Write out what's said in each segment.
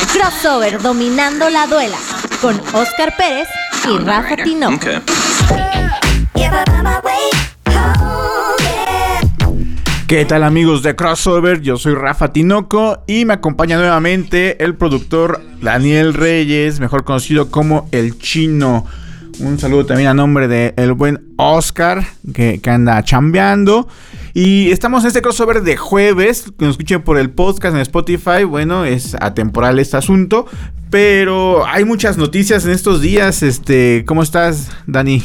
Crossover dominando la duela con Oscar Pérez y Rafa Tinoco. ¿Qué tal amigos de Crossover? Yo soy Rafa Tinoco y me acompaña nuevamente el productor Daniel Reyes, mejor conocido como El Chino. Un saludo también a nombre de el buen Oscar que, que anda chambeando. Y estamos en este crossover de jueves. Que nos escuchen por el podcast en Spotify. Bueno, es atemporal este asunto. Pero hay muchas noticias en estos días. Este, ¿cómo estás, Dani?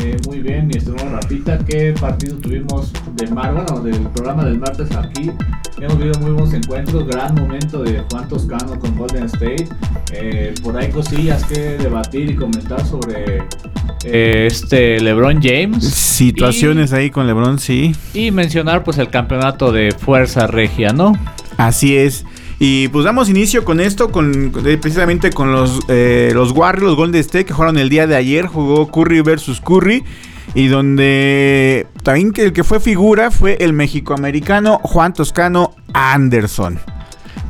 Eh, muy bien, mi estimado Rafita, ¿qué partido tuvimos de mar, bueno, del programa del martes aquí? Hemos vivido muy buenos encuentros, gran momento de Juan Toscano con Golden State. Eh, por ahí cosillas que debatir y comentar sobre eh, este LeBron James. Situaciones ahí con LeBron, sí. Y mencionar pues el campeonato de Fuerza Regia, ¿no? Así es. Y pues damos inicio con esto, con precisamente con los, eh, los Warriors, los Golden State que jugaron el día de ayer. Jugó Curry versus Curry. Y donde también el que fue figura fue el mexicoamericano Juan Toscano Anderson.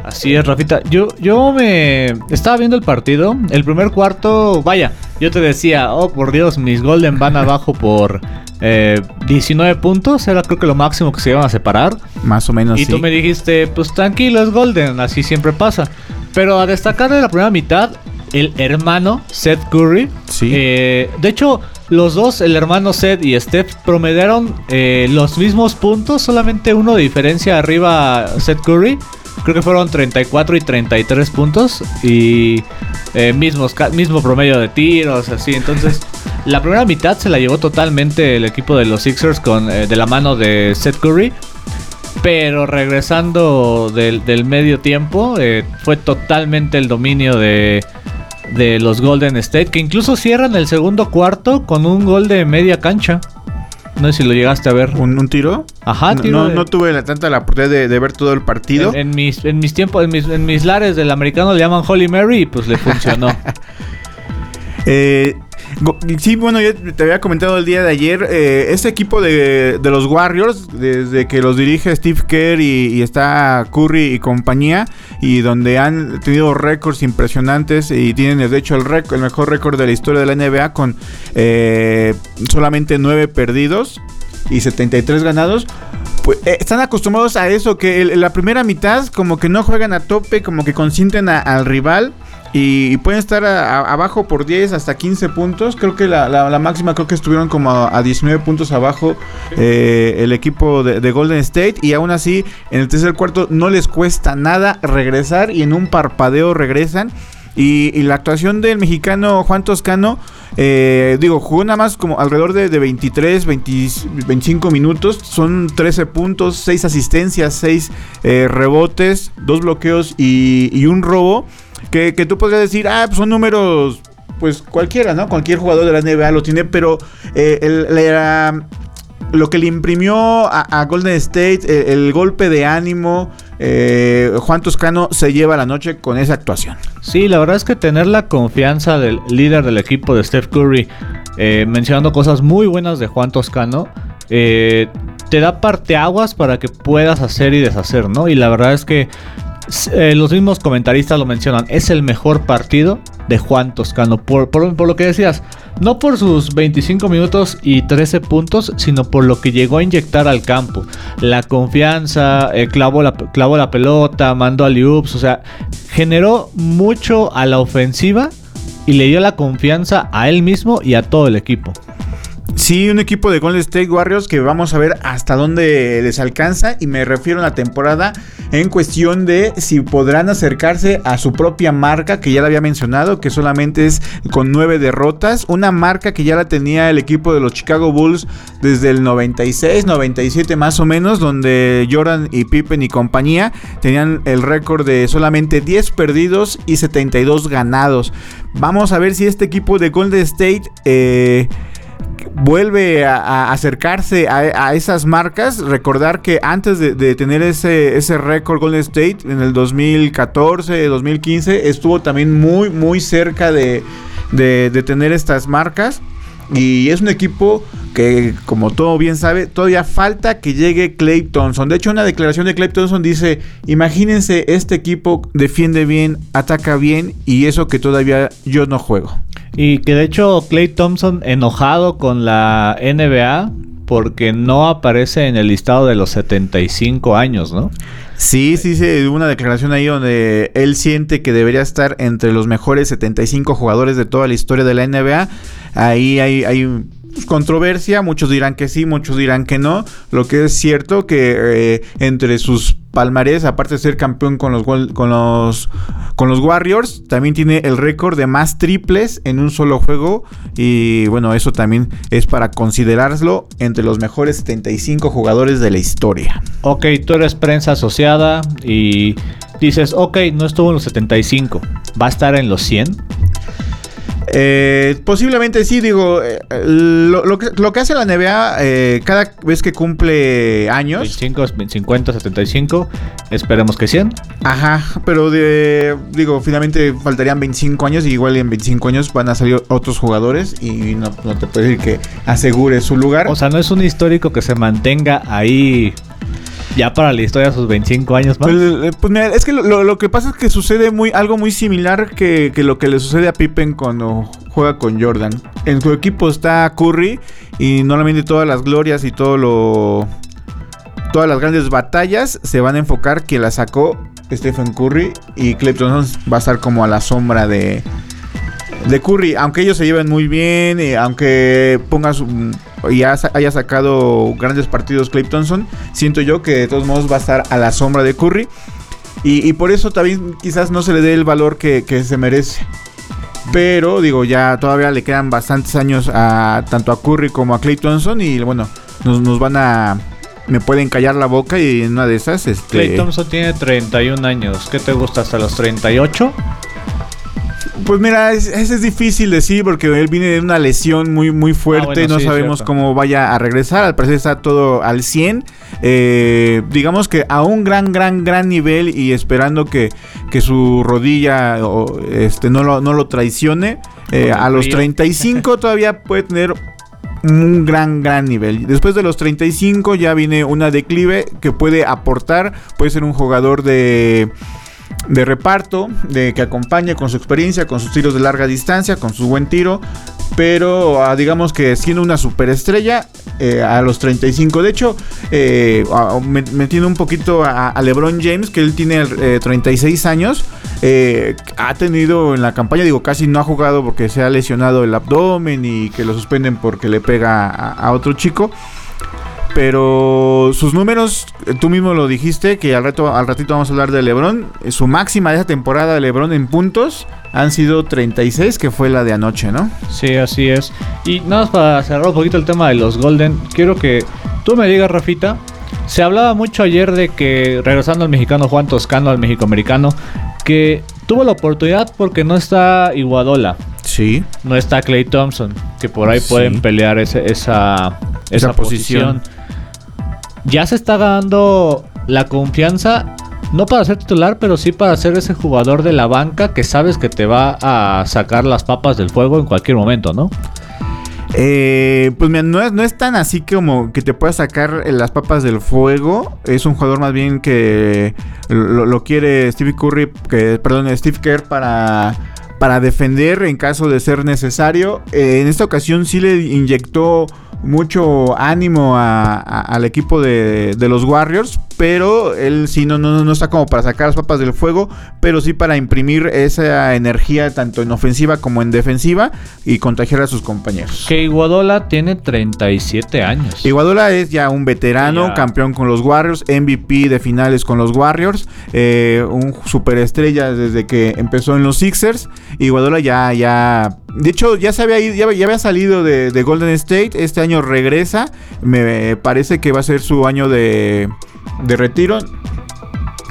Así es, Rafita. Yo, yo me estaba viendo el partido. El primer cuarto, vaya, yo te decía, oh por Dios, mis Golden van abajo por 19 eh, puntos. Era creo que lo máximo que se iban a separar. Más o menos. Y tú me dijiste, pues tranquilo, es Golden, así siempre pasa. Pero a destacar de la primera mitad, el hermano Seth Curry. Sí. Eh, de hecho, los dos, el hermano Seth y Steph, promediaron eh, los mismos puntos, solamente uno de diferencia arriba Seth Curry. Creo que fueron 34 y 33 puntos. Y eh, mismos, mismo promedio de tiros, así. Entonces, la primera mitad se la llevó totalmente el equipo de los Sixers con, de la mano de Seth Curry. Pero regresando del, del medio tiempo, fue totalmente el dominio de, de los Golden State, que incluso cierran el segundo cuarto con un gol de media cancha. No sé si lo llegaste a ver. ¿Un, tiro? Ajá, tiro. No, tuve la, tanta la oportunidad de, ver todo el partido. En, mis, en mis tiempos, en mis, en mis lares del americano le llaman Holy Mary y pues le funcionó. eh, Sí, bueno, yo te había comentado el día de ayer, eh, este equipo de, los Warriors, desde que los dirige Steve Kerr y, está Curry y compañía, y donde han tenido récords impresionantes y tienen de hecho el, el mejor récord de la historia de la NBA con eh, solamente 9 perdidos y 73 ganados. Pues, eh, están acostumbrados a eso, que la primera mitad como que no juegan a tope, como que consienten al rival. Y, pueden estar abajo por 10 hasta 15 puntos. Creo que la, máxima creo que estuvieron como a, 19 puntos abajo eh, el equipo de, Golden State. Y aún así, en el tercer cuarto no les cuesta nada regresar y en un parpadeo regresan. Y, la actuación del mexicano Juan Toscano, eh, digo, jugó nada más como alrededor de, 23, 25 minutos. Son 13 puntos, 6 asistencias, 6 eh, rebotes, 2 bloqueos y, y un robo que, tú podrías decir, ah, pues son números, pues cualquiera, ¿no? Cualquier jugador de la NBA lo tiene, pero eh, lo que le imprimió a, Golden State, el, golpe de ánimo, eh, Juan Toscano se lleva la noche con esa actuación. Sí, la verdad es que tener la confianza del líder del equipo de Steph Curry, eh, mencionando cosas muy buenas de Juan Toscano, te da parteaguas para que puedas hacer y deshacer, ¿no? Y la verdad es que eh, los mismos comentaristas lo mencionan, es el mejor partido de Juan Toscano. Por, lo que decías, no por sus 25 minutos y 13 puntos, sino por lo que llegó a inyectar al campo. La confianza, eh, clavó, la, la pelota, mandó a Liups, o sea, generó mucho a la ofensiva y le dio la confianza a él mismo y a todo el equipo. Sí, un equipo de Golden State Warriors que vamos a ver hasta dónde les alcanza y me refiero a la temporada en cuestión de si podrán acercarse a su propia marca que ya la había mencionado, que solamente es con nueve derrotas, una marca que ya la tenía el equipo de los Chicago Bulls desde el 96, 97 más o menos, donde Jordan y Pippen y compañía tenían el récord de solamente 10 perdidos y 72 ganados. Vamos a ver si este equipo de Golden State... Eh, vuelve a, acercarse a, esas marcas. Recordar que antes de, tener ese, ese récord Golden State en el 2014, 2015, estuvo también muy, muy cerca de, de tener estas marcas. Y es un equipo que, como todo bien sabe, todavía falta que llegue Clay Thompson. De hecho, una declaración de Clay Thompson dice, imagínense, este equipo defiende bien, ataca bien y eso que todavía yo no juego. Y que de hecho Clay Thompson enojado con la NBA porque no aparece en el listado de los 75 años, ¿no? Sí, sí, sí, una declaración ahí donde él siente que debería estar entre los mejores 75 jugadores de toda la historia de la NBA. Ahí hay, controversia, muchos dirán que sí, muchos dirán que no. Lo que es cierto que eh, entre sus palmarés, aparte de ser campeón con los, con los con los Warriors, también tiene el récord de más triples en un solo juego y bueno, eso también es para considerarlo entre los mejores 75 jugadores de la historia. Ok, tú eres prensa asociada y dices, ok, no estuvo en los 75, ¿va a estar en los 100? Eh, posiblemente sí, digo, eh, lo, que, hace la NBA eh, cada vez que cumple años. 25, 50, 75, esperemos que 100. Ajá, pero de, digo, finalmente faltarían 25 años y igual en 25 años van a salir otros jugadores y no, te puedo decir que asegure su lugar. O sea, no es un histórico que se mantenga ahí ya para la historia sus 25 años más. Pues, eh, pues mira, es que lo, que pasa es que sucede muy, algo muy similar que, lo que le sucede a Pippen cuando juega con Jordan. En su equipo está Curry y normalmente todas las glorias y todo lo... Todas las grandes batallas se van a enfocar que la sacó Stephen Curry y Clay va a estar como a la sombra de, de Curry, aunque ellos se lleven muy bien, y aunque pongas y haya sacado grandes partidos Clay Thompson, siento yo que de todos modos va a estar a la sombra de Curry. Y, por eso también quizás no se le dé el valor que, se merece. Pero digo, ya todavía le quedan bastantes años a tanto a Curry como a Clay Thompson. Y bueno, nos, nos van a me pueden callar la boca y en una de esas este Clay Thompson tiene 31 años. ¿Qué te gusta hasta los 38? Pues mira, ese es, difícil decir porque él viene de una lesión muy, muy fuerte. Ah, no sabemos cómo vaya a regresar. Al parecer está todo al 100. Eh, digamos que a un gran, gran, gran nivel y esperando que, que su rodilla este, no, lo, no lo traicione. Eh, a los 35 todavía puede tener un gran, gran nivel. Después de los 35 ya viene una declive que puede aportar. Puede ser un jugador de de reparto, de que acompañe con su experiencia, con sus tiros de larga distancia, con su buen tiro. Pero ah, digamos que siendo una superestrella eh, a los 35. De hecho, eh, ah, metiendo un poquito a, LeBron James, que él tiene 36 eh, años. ha tenido en la campaña, digo, casi no ha jugado porque se ha lesionado el abdomen y que lo suspenden porque le pega a otro chico. Pero sus números, eh, tú mismo lo dijiste, que al, rato, al ratito vamos a hablar de Lebron. Eh, su máxima de esa temporada de Lebron en puntos han sido 36, que fue la de anoche, ¿no? Sí, así es. Y nada más para cerrar un poquito el tema de los Golden, quiero que tú me digas, Rafita. Se hablaba mucho ayer de que, regresando al mexicano Juan Toscano, al mexicoamericano, que tuvo la oportunidad porque no está Iguadola. Sí. No está Clay Thompson, que por ahí pueden pelear esa, esa, posición ya se está dando la confianza, no para ser titular, pero sí para ser ese jugador de la banca que sabes que te va a sacar las papas del fuego en cualquier momento, ¿no? Eh, pues no es, no es tan así como que te pueda sacar las papas del fuego. Es un jugador más bien que lo, quiere Steve Curry, que, perdón, Steve Kerr para, para defender en caso de ser necesario. Eh, en esta ocasión sí le inyectó mucho ánimo al equipo de, los Warriors, pero él sí no, no, no, está como para sacar las papas del fuego, pero sí para imprimir esa energía tanto en ofensiva como en defensiva y contagiar a sus compañeros. Que Iguadola tiene 37 años. Iguadola es ya un veterano, campeón con los Warriors, MVP de finales con los Warriors, eh, un superestrella desde que empezó en los Sixers. Iguadola ya, ya, de hecho ya se había ya, había salido de, de Golden State, este año regresa. Me parece que va a ser su año de, de retiro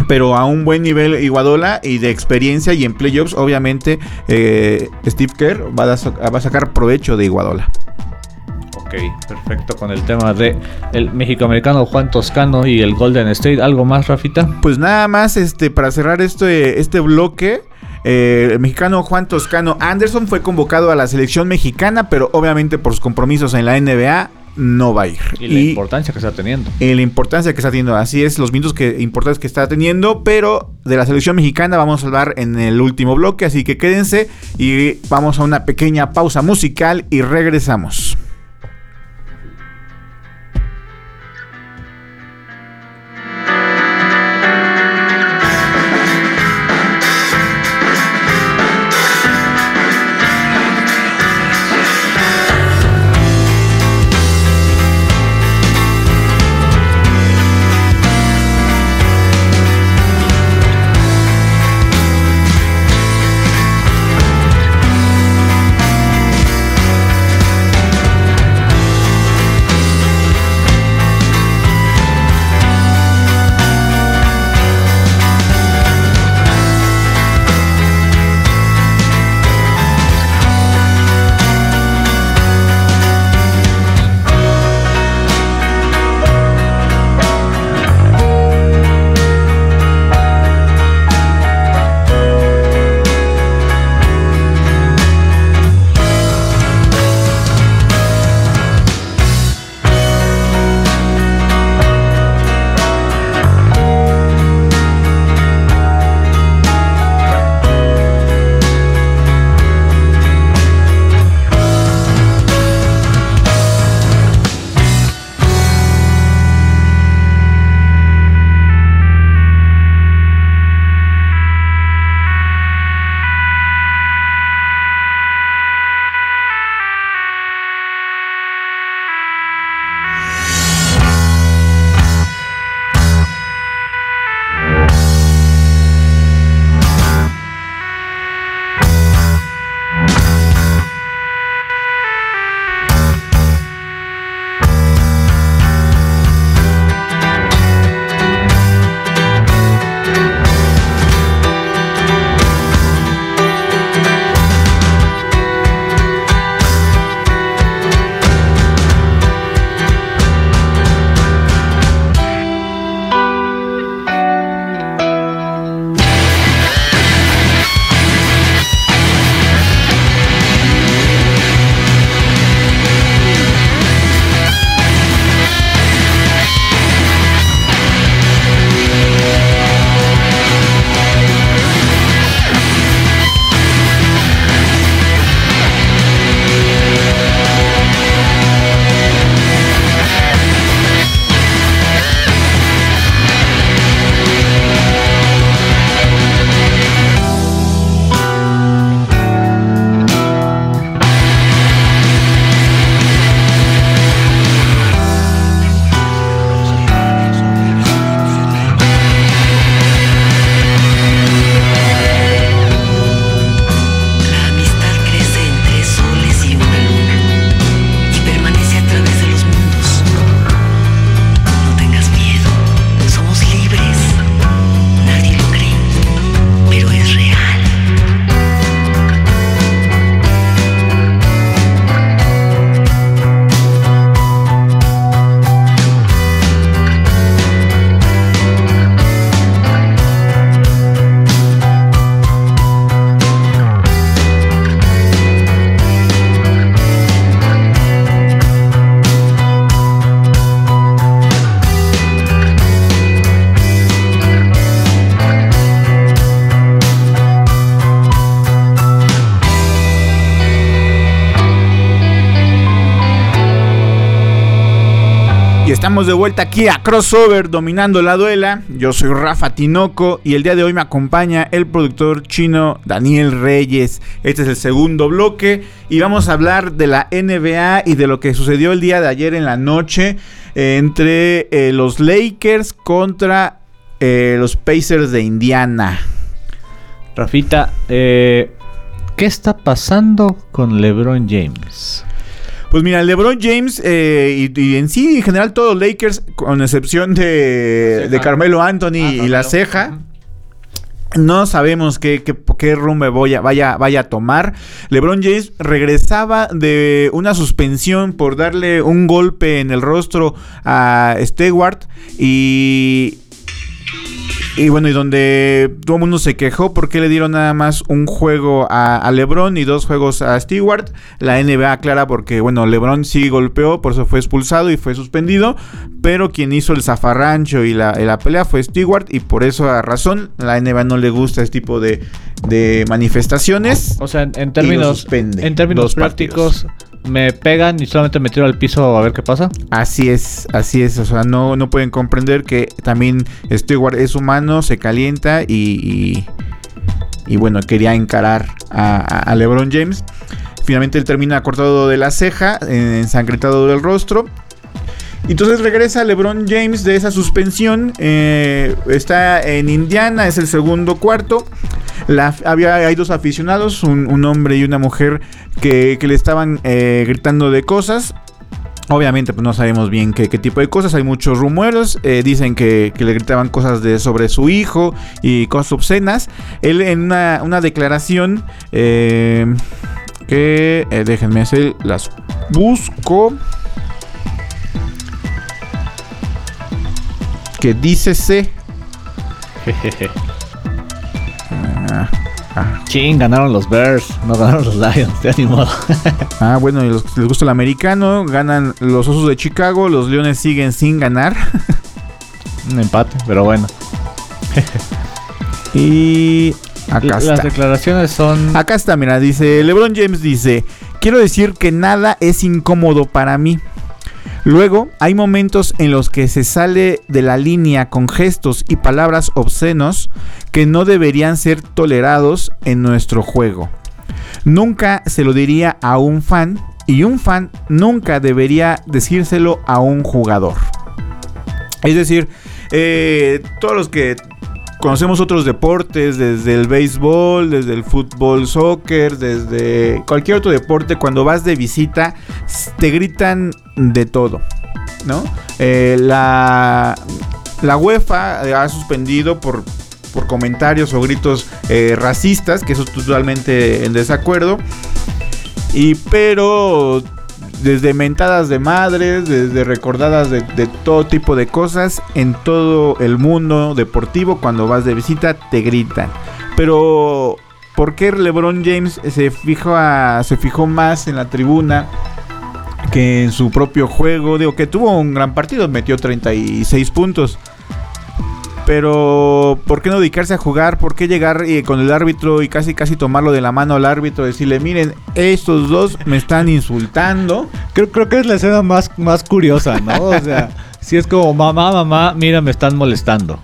pero a un buen nivel Iguadola y de experiencia y en playoffs, obviamente eh, Steve Kerr va a, va a, sacar provecho de Iguadola. Ok, perfecto con el tema de el mexicoamericano Juan Toscano y el Golden State. ¿Algo más, Rafita? Pues nada más, este, para cerrar este, este bloque. Eh, el mexicano Juan Toscano Anderson fue convocado a la selección mexicana, pero obviamente por sus compromisos en la NBA no va a ir. Y la importancia que está teniendo. Y la importancia que está teniendo. Así es, los minutos que, importantes que está teniendo. Pero de la selección mexicana vamos a hablar en el último bloque. Así que quédense y vamos a una pequeña pausa musical y regresamos. De vuelta aquí a Crossover dominando la duela. Yo soy Rafa Tinoco y el día de hoy me acompaña el productor chino Daniel Reyes. Este es el segundo bloque y vamos a hablar de la NBA y de lo que sucedió el día de ayer en la noche entre eh, los Lakers contra eh, los Pacers de Indiana. Rafita, eh, ¿qué está pasando con LeBron James? Pues mira, LeBron James eh, y, en sí, en general, todos los Lakers, con excepción de, Carmelo Anthony ah, y la ceja. No sabemos qué, qué, rumbo vaya, vaya, vaya a tomar. LeBron James regresaba de una suspensión por darle un golpe en el rostro a Stewart y Y bueno, y donde todo el mundo se quejó porque le dieron nada más un juego a, LeBron y dos juegos a Stewart. La NBA aclara porque, bueno, LeBron sí golpeó, por eso fue expulsado y fue suspendido. Pero quien hizo el zafarrancho y la, la pelea fue Stewart y por eso a razón la NBA no le gusta este tipo de, manifestaciones. O sea, en, términos, en términos prácticos me pegan y solamente me tiro al piso a ver qué pasa. Así es, así es. O sea, no, no pueden comprender que también Stewart es humano, se calienta y, y, bueno, quería encarar a, LeBron James. Finalmente él termina cortado de la ceja, ensangrentado del rostro. Entonces regresa LeBron James de esa suspensión. Eh, está en Indiana, es el segundo cuarto. Había, hay dos aficionados, un, hombre y una mujer, que, le estaban eh, gritando de cosas. Obviamente, pues no sabemos bien qué, tipo de cosas. Hay muchos rumores. Eh, dicen que, le gritaban cosas de, sobre su hijo y cosas obscenas. Él en una, declaración que déjenme hacer las busco. que dice C. ah, ah. Ching, ganaron los Bears, no ganaron los Lions, de modo. ah, bueno, y los, les gusta el americano, ganan los Osos de Chicago, los Leones siguen sin ganar. Un empate, pero bueno. y acá está. Las declaraciones son. Acá está, mira, dice LeBron James dice, quiero decir que nada es incómodo para mí. Luego, hay momentos en los que se sale de la línea con gestos y palabras obscenos que no deberían ser tolerados en nuestro juego. Nunca se lo diría a un fan y un fan nunca debería decírselo a un jugador. Es decir, eh, todos los que conocemos otros deportes, desde el béisbol, desde el fútbol, soccer, desde cualquier otro deporte, cuando vas de visita, te gritan de todo, ¿no? Eh, la, la UEFA ha suspendido por, por comentarios o gritos eh, racistas, que eso es totalmente en desacuerdo. Y pero desde mentadas de madres, desde recordadas de, todo tipo de cosas, en todo el mundo deportivo, cuando vas de visita, te gritan. Pero, ¿por qué LeBron James se fijó, se fijó más en la tribuna? que en su propio juego, digo que tuvo un gran partido, metió 36 puntos, pero, ¿por qué no dedicarse a jugar? ¿Por qué llegar eh, con el árbitro y casi casi tomarlo de la mano al árbitro? Decirle, miren, estos dos me están insultando. Creo, creo que es la escena más, más curiosa, ¿no? O sea, si es como, mamá, mamá, mira, me están molestando.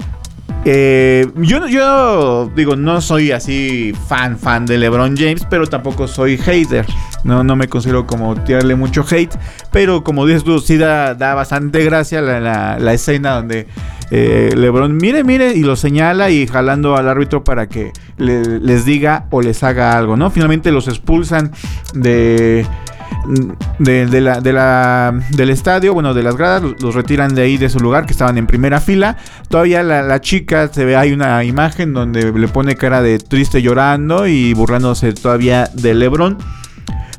Eh, yo, digo, no soy así fan, fan de LeBron James, pero tampoco soy hater. No, no me considero como tirarle mucho hate. Pero como dices tú, sí da, bastante gracia la, escena donde eh, LeBron mire, mire y lo señala y jalando al árbitro para que les diga o les haga algo, ¿no? Finalmente los expulsan de de, la, de la, del estadio, bueno, de las gradas, los, retiran de ahí de su lugar, que estaban en primera fila. Todavía la, chica, se ve, hay una imagen donde le pone cara de triste llorando y burlándose todavía de Lebron.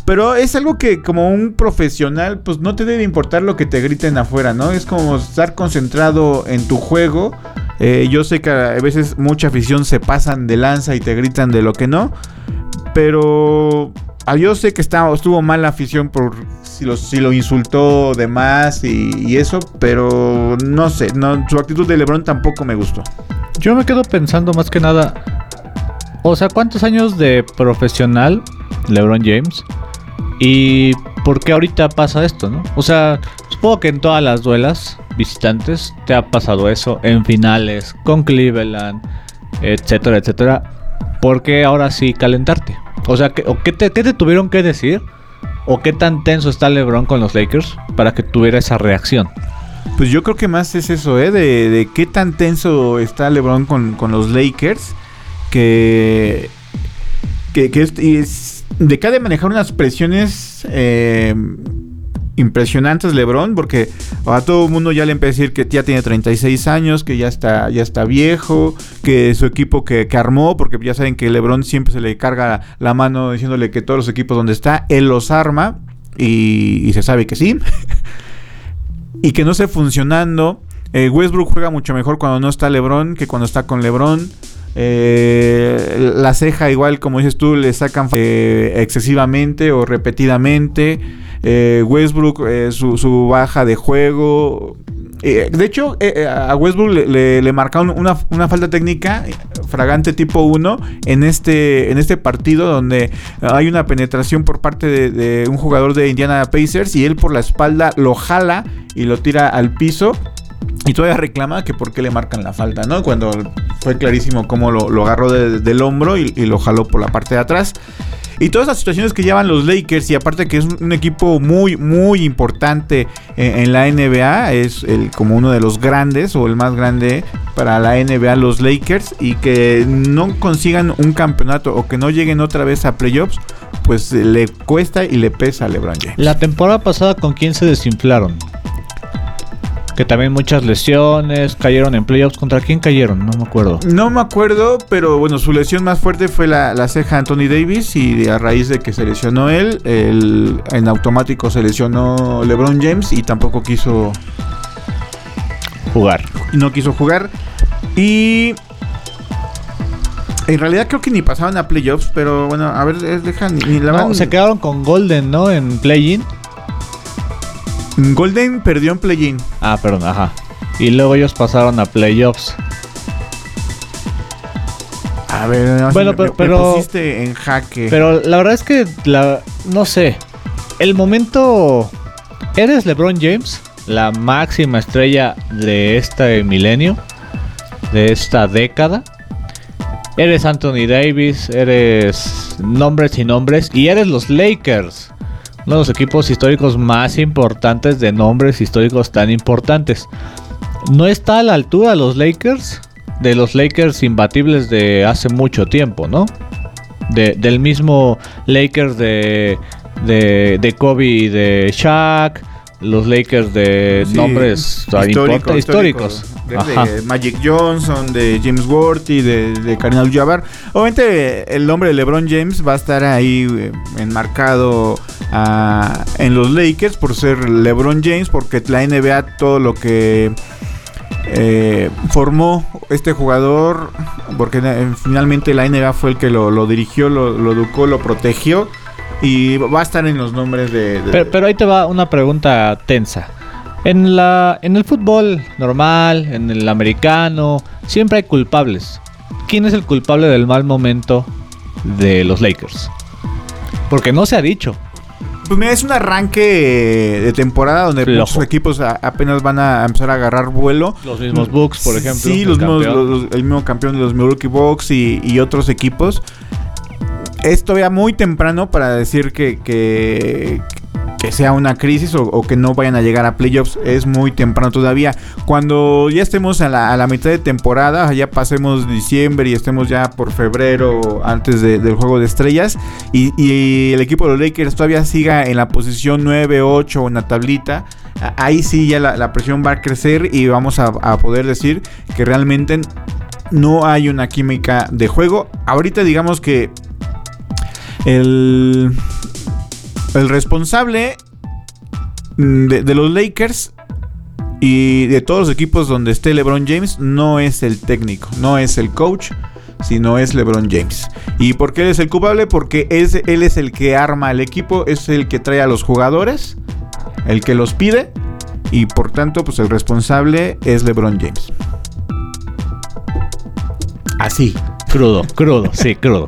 Pero es algo que como un profesional, pues no te debe importar lo que te griten afuera, ¿no? Es como estar concentrado en tu juego. Eh, yo sé que a veces mucha afición se pasan de lanza y te gritan de lo que no. Pero yo sé que estuvo mal la afición por si lo, si lo insultó de más y, eso, pero no sé, no, su actitud de LeBron tampoco me gustó. Yo me quedo pensando más que nada, o sea, ¿cuántos años de profesional LeBron James? ¿Y por qué ahorita pasa esto, no? O sea, supongo que en todas las duelas visitantes te ha pasado eso, en finales, con Cleveland, etcétera, etcétera. ¿Por qué ahora sí calentarte? O sea, ¿qué, te, tuvieron que decir? ¿O qué tan tenso está LeBron con los Lakers para que tuviera esa reacción? Pues yo creo que más es eso, ¿eh? De, qué tan tenso está LeBron con, los Lakers. Que. Que, es, de que ha de manejar unas presiones. Eh, impresionantes LeBron porque a todo el mundo ya le empieza a decir que ya tiene 36 años, que ya está ya está viejo, que su equipo que, armó, porque ya saben que LeBron siempre se le carga la mano diciéndole que todos los equipos donde está él los arma y, se sabe que sí. y que no esté funcionando Eh, Westbrook juega mucho mejor cuando no está LeBron que cuando está con LeBron. Eh, la ceja, igual como dices tú, le sacan eh, excesivamente o repetidamente. Eh, Westbrook, su, su, baja de juego. de hecho, a Westbrook le, le, marcaron una, falta técnica fragante tipo 1 en este, en este partido donde hay una penetración por parte de un jugador de Indiana Pacers y él por la espalda lo jala y lo tira al piso. Y todavía reclama que por qué le marcan la falta, ¿no? Cuando fue clarísimo cómo lo, agarró del hombro y, lo jaló por la parte de atrás. Y todas las situaciones que llevan los Lakers, y aparte que es un, equipo muy, muy importante en, la NBA, es como uno de los grandes o el más grande para la NBA, los Lakers, y que no consigan un campeonato o que no lleguen otra vez a playoffs, pues le cuesta y le pesa a LeBron James. La temporada pasada, ¿con quién se desinflaron? Que también muchas lesiones, cayeron en playoffs. ¿Contra quién cayeron? No me acuerdo. No me acuerdo, pero bueno, su lesión más fuerte fue la, ceja Anthony Davis y a raíz de que se lesionó él, en automático se lesionó LeBron James y tampoco quiso jugar. No quiso jugar. Y en realidad creo que ni pasaban a playoffs, pero bueno, a ver, dejan ni, la no, Se quedaron con Golden, ¿no? En play-in. Golden perdió en play-in. Ah, perdón, ajá. Y luego ellos pasaron a playoffs. A ver, no, bueno, pero, pero en jaque. Pero la verdad es que la no sé. El momento eres LeBron James, la máxima estrella de este milenio, de esta década. Eres Anthony Davis, eres nombres y nombres y eres los Lakers uno de los equipos históricos más importantes de nombres históricos tan importantes. No está a la altura los Lakers de los Lakers imbatibles de hace mucho tiempo, ¿no? del mismo Lakers de, de, de Kobe y de Shaq, los Lakers de nombres históricos. De, Magic Johnson, de James Worthy, de, de Karim jabbar Obviamente el nombre de LeBron James va a estar ahí eh, enmarcado ah, en los Lakers por ser LeBron James, porque la NBA todo lo que eh, formó este jugador, porque eh, finalmente la NBA fue el que lo, dirigió, lo, lo educó, lo protegió y va a estar en los nombres de... Pero, ahí te va una pregunta tensa. En, la, en el fútbol normal, en el americano, siempre hay culpables. ¿Quién es el culpable del mal momento de los Lakers? Porque no se ha dicho. Pues mira, es un arranque de temporada donde muchos equipos apenas van a empezar a agarrar vuelo. Los mismos Bucks, por ejemplo. Sí, los mismos, el mismo campeón de los Milwaukee Bucks y, y otros equipos es todavía muy temprano para decir que, que, sea una crisis o, que no vayan a llegar a playoffs. Es muy temprano todavía. Cuando ya estemos a la, mitad de temporada, ya pasemos diciembre y estemos ya por febrero antes del juego de estrellas y, el equipo de los Lakers todavía siga en la posición 9, 8 en la tablita. Ahí sí ya la, presión va a crecer y vamos a, a poder decir que realmente no hay una química de juego. Ahorita digamos que el, el responsable de, los Lakers y de todos los equipos donde esté LeBron James no es el técnico, no es el coach, sino es LeBron James. ¿Y por qué él es el culpable? Porque es, él es el que arma el equipo, es el que trae a los jugadores, el que los pide y por tanto pues el responsable es LeBron James. Así. Crudo, crudo, sí, crudo.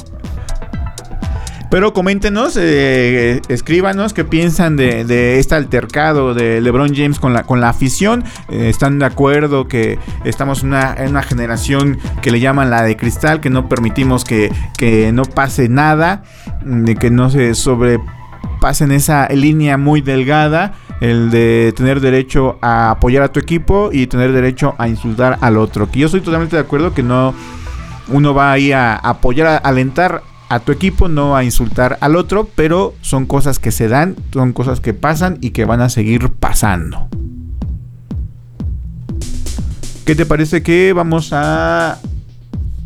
Pero coméntenos, eh, escríbanos qué piensan de, este altercado de LeBron James con la, con la afición. Eh, ¿Están de acuerdo que estamos en una, generación que le llaman la de cristal, que no permitimos que, que no pase nada, de que no se sobrepasen esa línea muy delgada? el de tener derecho a apoyar a tu equipo y tener derecho a insultar al otro. Que yo estoy totalmente de acuerdo que no uno va ahí a apoyar, a alentar a tu equipo, no a insultar al otro, pero son cosas que se dan, son cosas que pasan y que van a seguir pasando. ¿Qué te parece que vamos a...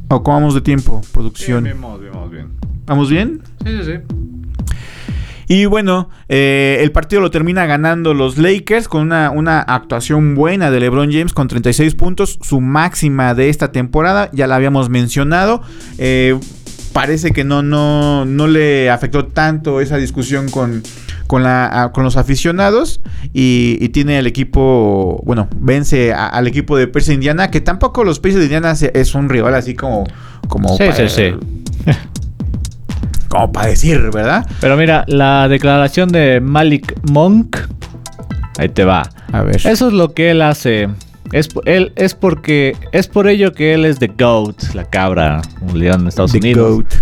o cómo vamos de tiempo, producción? Bien, vamos bien, ¿Vamos bien? Sí, sí, sí. Y bueno, eh, el partido lo termina ganando los Lakers con una, una, actuación buena de LeBron James con 36 puntos, su máxima de esta temporada, ya la habíamos mencionado. Eh, parece que no, no, no le afectó tanto esa discusión con, con, la, con los aficionados y, tiene el equipo, bueno, vence al equipo de Persia Indiana, que tampoco los Pacers de Indiana es un rival así como... como sí, sí, sí. Como para decir, ¿verdad? Pero mira, la declaración de Malik Monk, ahí te va. A ver. Eso es lo que él hace. Es, él, es porque es por ello que él es The GOAT, la cabra, un león de Estados Unidos. Goat.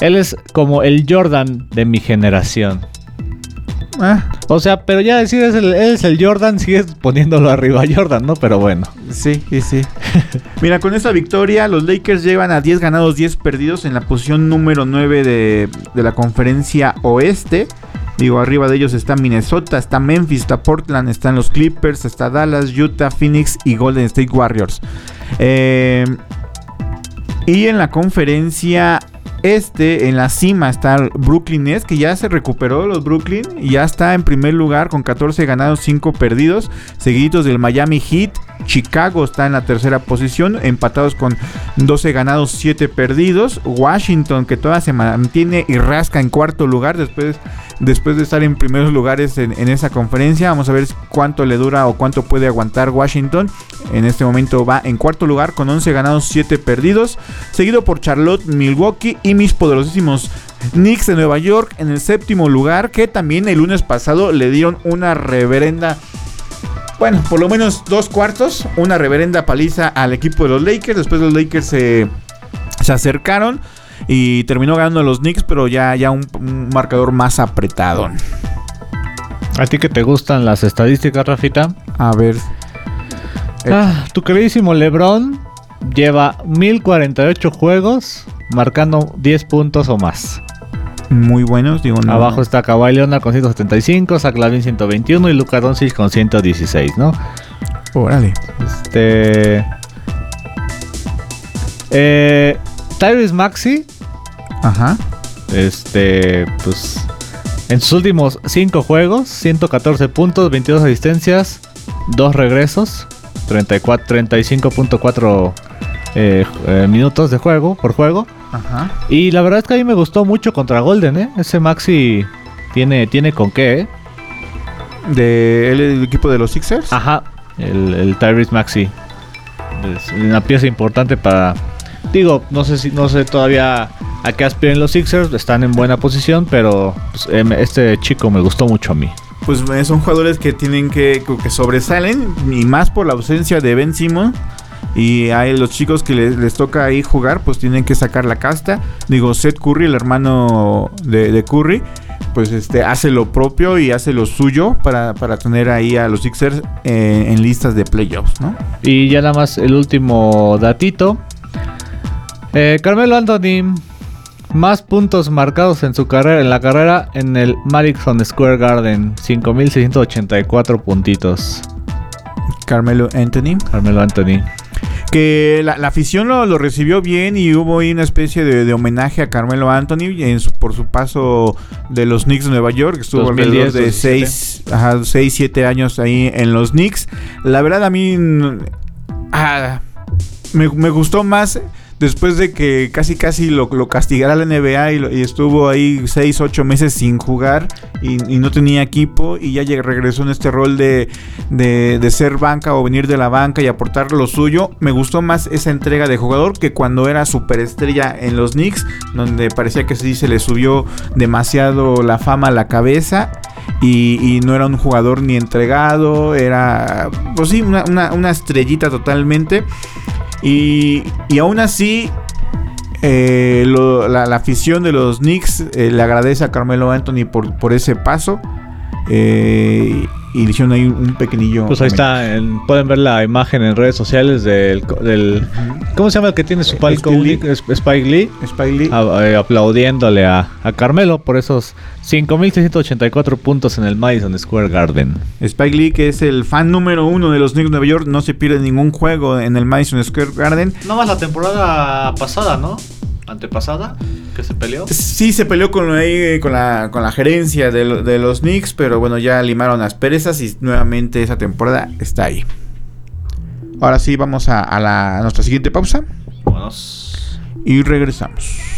Él es como el Jordan de mi generación. Ah. O sea, pero ya decir es el, es el Jordan, sigues poniéndolo arriba a Jordan, ¿no? Pero bueno. Sí, sí, sí. Mira, con esta victoria, los Lakers llevan a 10 ganados, 10 perdidos en la posición número 9 de, de la conferencia oeste. Digo, arriba de ellos está Minnesota, está Memphis, está Portland, están los Clippers, está Dallas, Utah, Phoenix y Golden State Warriors. Eh, y en la conferencia este, en la cima está Brooklyn Nets, que ya se recuperó los Brooklyn y ya está en primer lugar con 14 ganados, 5 perdidos, seguidos del Miami Heat. Chicago está en la tercera posición, empatados con 12 ganados, 7 perdidos. Washington, que todavía se mantiene y rasca en cuarto lugar después, después de estar en primeros lugares en, esa conferencia. Vamos a ver cuánto le dura o cuánto puede aguantar Washington. En este momento va en cuarto lugar con 11 ganados, 7 perdidos, seguido por Charlotte, Milwaukee y mis poderosísimos Knicks de Nueva York en el séptimo lugar, que también el lunes pasado le dieron una reverenda bueno, por lo menos dos cuartos, una reverenda paliza al equipo de los Lakers. Después los Lakers se, se acercaron y terminó ganando los Knicks, pero ya, ya un, marcador más apretado. ¿A ti que te gustan las estadísticas, Rafita? A ver. Ah, tu queridísimo LeBron lleva 1048 juegos marcando 10 puntos o más. Muy buenos, digo, Abajo está Kawhi Leonard con 175, Zach Lavin 121 y Luka Doncic con 116, ¿no? Órale. Este. Eh, Tyrese Maxi. Ajá. Este, pues. En sus últimos 5 juegos, 114 puntos, 22 asistencias, 2 regresos, 35.4 eh, eh, minutos de juego por juego. Ajá. Y la verdad es que a mí me gustó mucho contra Golden, ¿eh? Ese Maxi tiene, tiene con qué, ¿eh? ¿De el, equipo de los Sixers? Ajá, el, el Tyrese Maxi. Es una pieza importante para... Digo, no sé si no sé todavía a qué aspiren los Sixers, están en buena posición, pero pues, em, este chico me gustó mucho a mí. Pues eh, son jugadores que tienen que, que sobresalen, y más por la ausencia de Ben Simon y a los chicos que les, toca ahí jugar, pues tienen que sacar la casta. Digo, Seth Curry, el hermano de, Curry, pues este hace lo propio y hace lo suyo para, tener ahí a los Sixers eh, en listas de playoffs, ¿no? Y ya nada más el último datito. Eh, Carmelo Anthony, más puntos marcados en su carrera, en la carrera en el Madison Square Garden, 5.684 puntitos. Carmelo Anthony. Carmelo Anthony. Que la, afición lo, recibió bien y hubo ahí una especie de, homenaje a Carmelo Anthony por su paso de los Knicks de Nueva York. Estuvo alrededor de 6, 7 años ahí en los Knicks. La verdad a mí ah, me, me gustó más después de que casi casi lo, lo castigara la NBA y, estuvo ahí 6, 8 meses sin jugar y, no tenía equipo y ya regresó en este rol de, de, ser banca o venir de la banca y aportar lo suyo. Me gustó más esa entrega de jugador que cuando era superestrella en los Knicks, donde parecía que sí se le subió demasiado la fama a la cabeza. Y, no era un jugador ni entregado, era, pues sí, una, estrellita totalmente. Y, y aún así, eh, la, afición de los Knicks eh, le agradece a Carmelo Anthony por, por ese paso. Eh, y le hicieron ahí un pequeñillo. Pues ahí está, pueden ver la imagen en redes sociales del. ¿Cómo se llama el que tiene su palco? Spike Lee. Spike Lee. Eh, aplaudiéndole a, Carmelo por esos 5.684 puntos en el Madison Square Garden. Spike Lee, que es el fan número uno de los Knicks de Nueva York, no se pierde ningún juego en el Madison Square Garden. No más la temporada pasada, ¿no? Antepasada que se peleó. Sí, se peleó con, con, la, con la gerencia de, de, los Knicks, pero bueno, ya limaron las perezas y nuevamente esa temporada está ahí. Ahora sí, vamos a, a, la, a nuestra siguiente pausa. Vámonos. Y regresamos.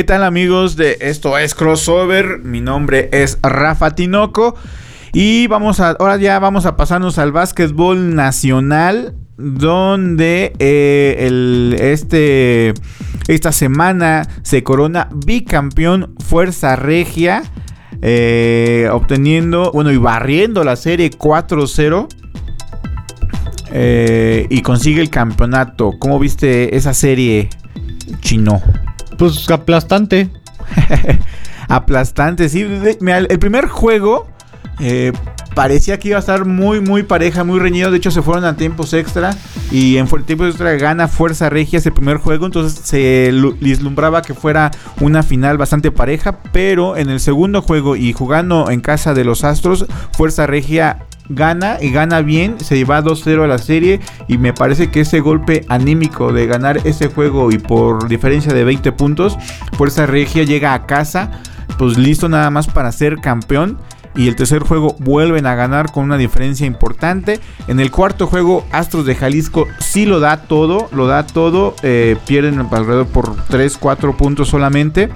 ¿Qué tal amigos de Esto es Crossover? Mi nombre es Rafa Tinoco y vamos a, ahora ya vamos a pasarnos al básquetbol nacional donde eh, el, este, esta semana se corona bicampeón Fuerza Regia, eh, obteniendo, bueno, y barriendo la serie 4-0. Eh, y consigue el campeonato. ¿Cómo viste esa serie, Chino? Pues aplastante. aplastante, sí. el primer juego eh, parecía que iba a estar muy, muy pareja, muy reñido. De hecho, se fueron a tiempos extra. Y en tiempos extra gana Fuerza Regia ese primer juego. Entonces se vislumbraba que fuera una final bastante pareja. Pero en el segundo juego y jugando en casa de los Astros, Fuerza Regia gana y gana bien, se lleva 2-0 a la serie y me parece que ese golpe anímico de ganar ese juego y por diferencia de 20 puntos, Fuerza Regia llega a casa, pues listo nada más para ser campeón. Y el tercer juego vuelven a ganar con una diferencia importante. En el cuarto juego, Astros de Jalisco sí lo da todo. Lo da todo. Eh, pierden alrededor por 3-4 puntos solamente.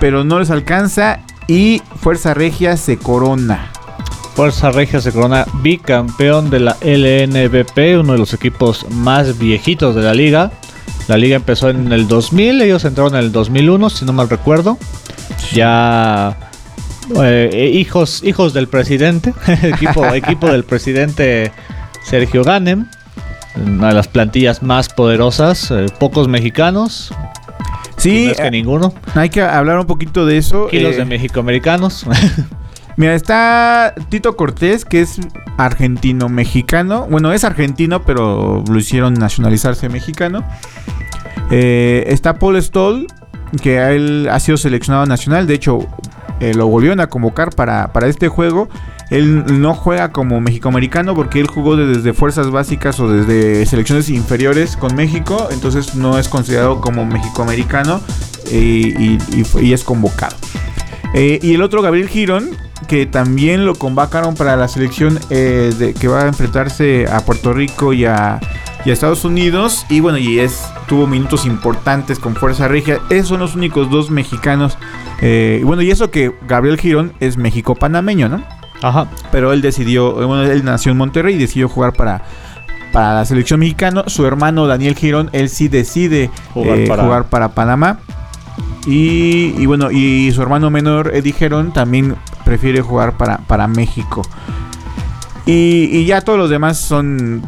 Pero no les alcanza. Y Fuerza Regia se corona. Fuerza Regia se corona bicampeón de la LNBP, uno de los equipos más viejitos de la liga. La liga empezó en el 2000, ellos entraron en el 2001, si no mal recuerdo. Ya eh, hijos, hijos del presidente, equipo, equipo del presidente Sergio Ganem, una de las plantillas más poderosas, eh, pocos mexicanos. Sí, no es que eh, ninguno. hay que hablar un poquito de eso. Kilos eh, de mexicoamericanos. Mira, está Tito Cortés, que es argentino-mexicano. Bueno, es argentino, pero lo hicieron nacionalizarse mexicano. Eh, está Paul Stoll, que él ha sido seleccionado nacional. De hecho, eh, lo volvieron a convocar para, para este juego. Él no juega como mexicoamericano porque él jugó de- desde fuerzas básicas o desde selecciones inferiores con México. Entonces no es considerado como mexicoamericano eh, y es convocado. Eh, y el otro, Gabriel Girón, que también lo convocaron para la selección eh, de- que va a enfrentarse a Puerto Rico y a, y a Estados Unidos. Y bueno, y es tuvo minutos importantes con Fuerza Regia. Esos son los únicos dos mexicanos. Eh, y bueno, y eso que Gabriel Girón es México-panameño, ¿no? Ajá. Pero él decidió, eh, bueno, él nació en Monterrey y decidió jugar para, para la selección mexicana. Su hermano Daniel Girón, él sí decide Jugar eh, para- jugar para Panamá. Y, y bueno, y su hermano menor, Eddie Girón, también prefiere jugar para, para México. Y, y ya todos los demás son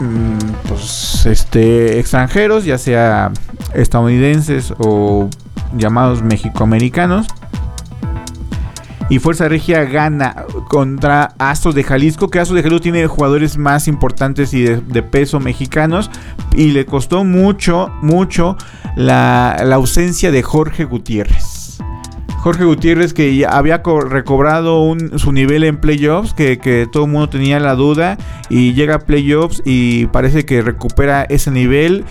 mm, pues, este, extranjeros, ya sea estadounidenses o llamados mexicoamericanos. Y Fuerza Regia gana contra Astros de Jalisco, que Astros de Jalisco tiene jugadores más importantes y de peso mexicanos. Y le costó mucho, mucho la, ausencia de Jorge Gutiérrez. Jorge Gutiérrez que ya había co- recobrado su nivel en playoffs, que, que todo el mundo tenía la duda. Y llega a playoffs y parece que recupera ese nivel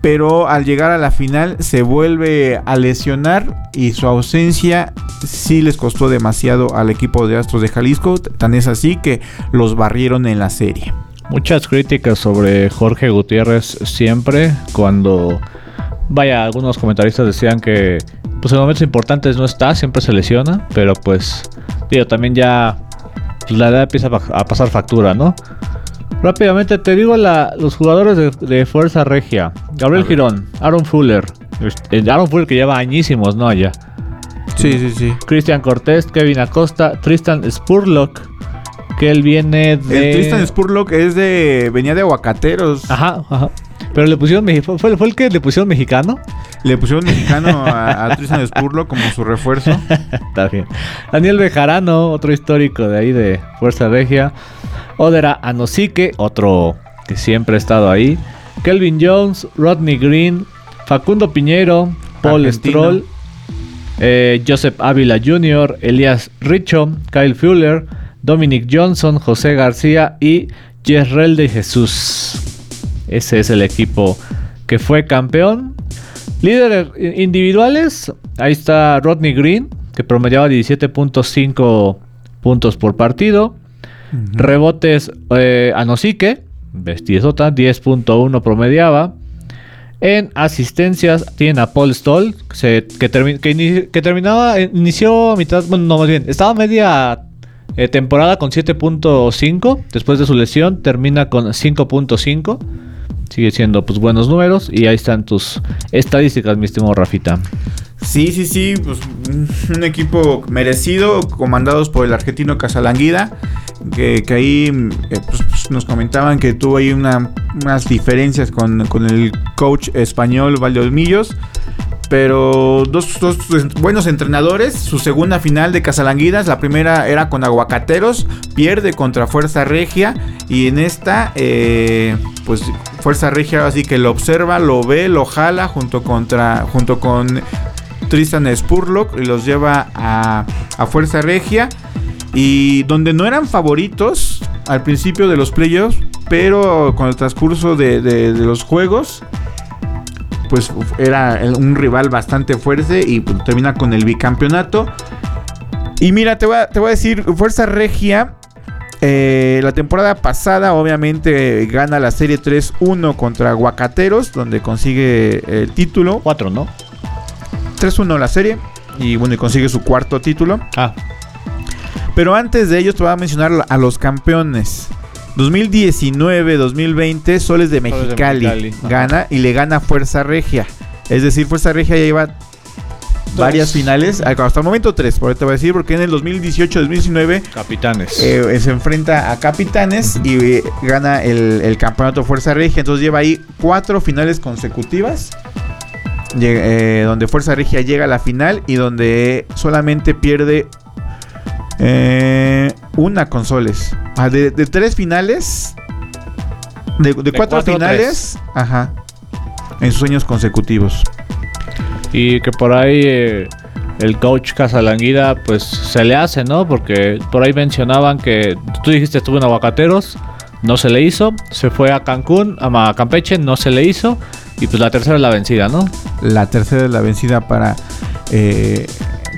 pero al llegar a la final se vuelve a lesionar y su ausencia sí les costó demasiado al equipo de Astros de Jalisco, tan es así que los barrieron en la serie. Muchas críticas sobre Jorge Gutiérrez siempre cuando vaya algunos comentaristas decían que pues en momentos importantes no está, siempre se lesiona, pero pues digo, también ya pues, la edad empieza a pa- a pasar factura, ¿no? Rápidamente te digo la- los jugadores de, de Fuerza Regia. Gabriel. Girón, Aaron Fuller. este, Aaron Fuller que lleva añísimos, ¿no? Allá. Sí, sí, sí. Cristian Cortés, Kevin Acosta, Tristan Spurlock, que él viene de... El Tristan Spurlock es de venía de Aguacateros. Ajá, ajá. Pero le pusieron fue, fue- el que le pusieron mexicano. Le pusieron mexicano a, a Tristan Spurlock como su refuerzo. Está bien. Daniel Bejarano, otro histórico de ahí de Fuerza Regia. Odera Anosique, otro que siempre ha estado ahí. Kelvin Jones, Rodney Green, Facundo Piñero, Paul. Stroll, eh, Joseph Ávila Jr., Elias Richo, Kyle Fuller, Dominic Johnson, José García y Yerrel de Jesús. Ese es el equipo que fue campeón. Líderes individuales, ahí está Rodney Green, que promediaba 17.5 puntos por partido. Rebotes eh, a Nosique, vestidota, 10.1 promediaba. En asistencias tienen a Paul Stoll, que, que, termi- que ini- que terminaba, eh, inició a mitad, bueno, no más bien, estaba media eh, temporada con 7.5, después de su lesión termina con 5.5. Sigue siendo pues buenos números y ahí están tus estadísticas, mi estimado Rafita. Sí, sí, sí, pues un- un equipo merecido, comandados por el argentino Casalanguida, que, ahí mm, eh, pues, pues, nos comentaban que tuvo ahí una- unas diferencias con, con el coach español Valdemillos, pero dos, buenos entrenadores, su segunda final de Casalanguidas, la primera era con Aguacateros, pierde contra Fuerza Regia, y en esta, eh, pues Fuerza Regia así que lo observa, lo ve, lo jala junto, contra, junto con Tristan Spurlock y los lleva a, a Fuerza Regia. Y donde no eran favoritos al principio de los playoffs, pero con el transcurso de- de los juegos, pues era un rival bastante fuerte y pues, termina con el bicampeonato. Y mira, te voy a, te voy a decir, Fuerza Regia, eh, la temporada pasada obviamente gana la serie 3-1 contra Aguacateros, donde consigue el título. 4, ¿no? 3-1 la serie. Y bueno, y consigue su cuarto título. Ah, Pero antes de ello te voy a mencionar a los campeones. 2019-2020, Soles de Mexicali, gana y le gana Fuerza Regia. Es decir, Fuerza Regia ya lleva varias finales, ah, hasta el momento tres, por ahí te voy a decir, porque en el 2018-2019 Capitanes. eh, se enfrenta a Capitanes y eh, gana el, el campeonato Fuerza Regia. Entonces lleva ahí cuatro finales consecutivas. Llega- eh, donde Fuerza Regia llega a la final y donde solamente pierde eh, una con Soles. Ah, de, de tres finales, de, de cuatro, cuatro, finales, ajá, en sus años consecutivos. Y que por ahí eh, el coach Casalanguida pues se le hace, ¿no? Porque por ahí mencionaban que tú dijiste estuvo en Aguacateros, no se le hizo, se fue a Cancún, a Campeche, no se le hizo y pues la tercera es la vencida, ¿no? La tercera es la vencida para eh,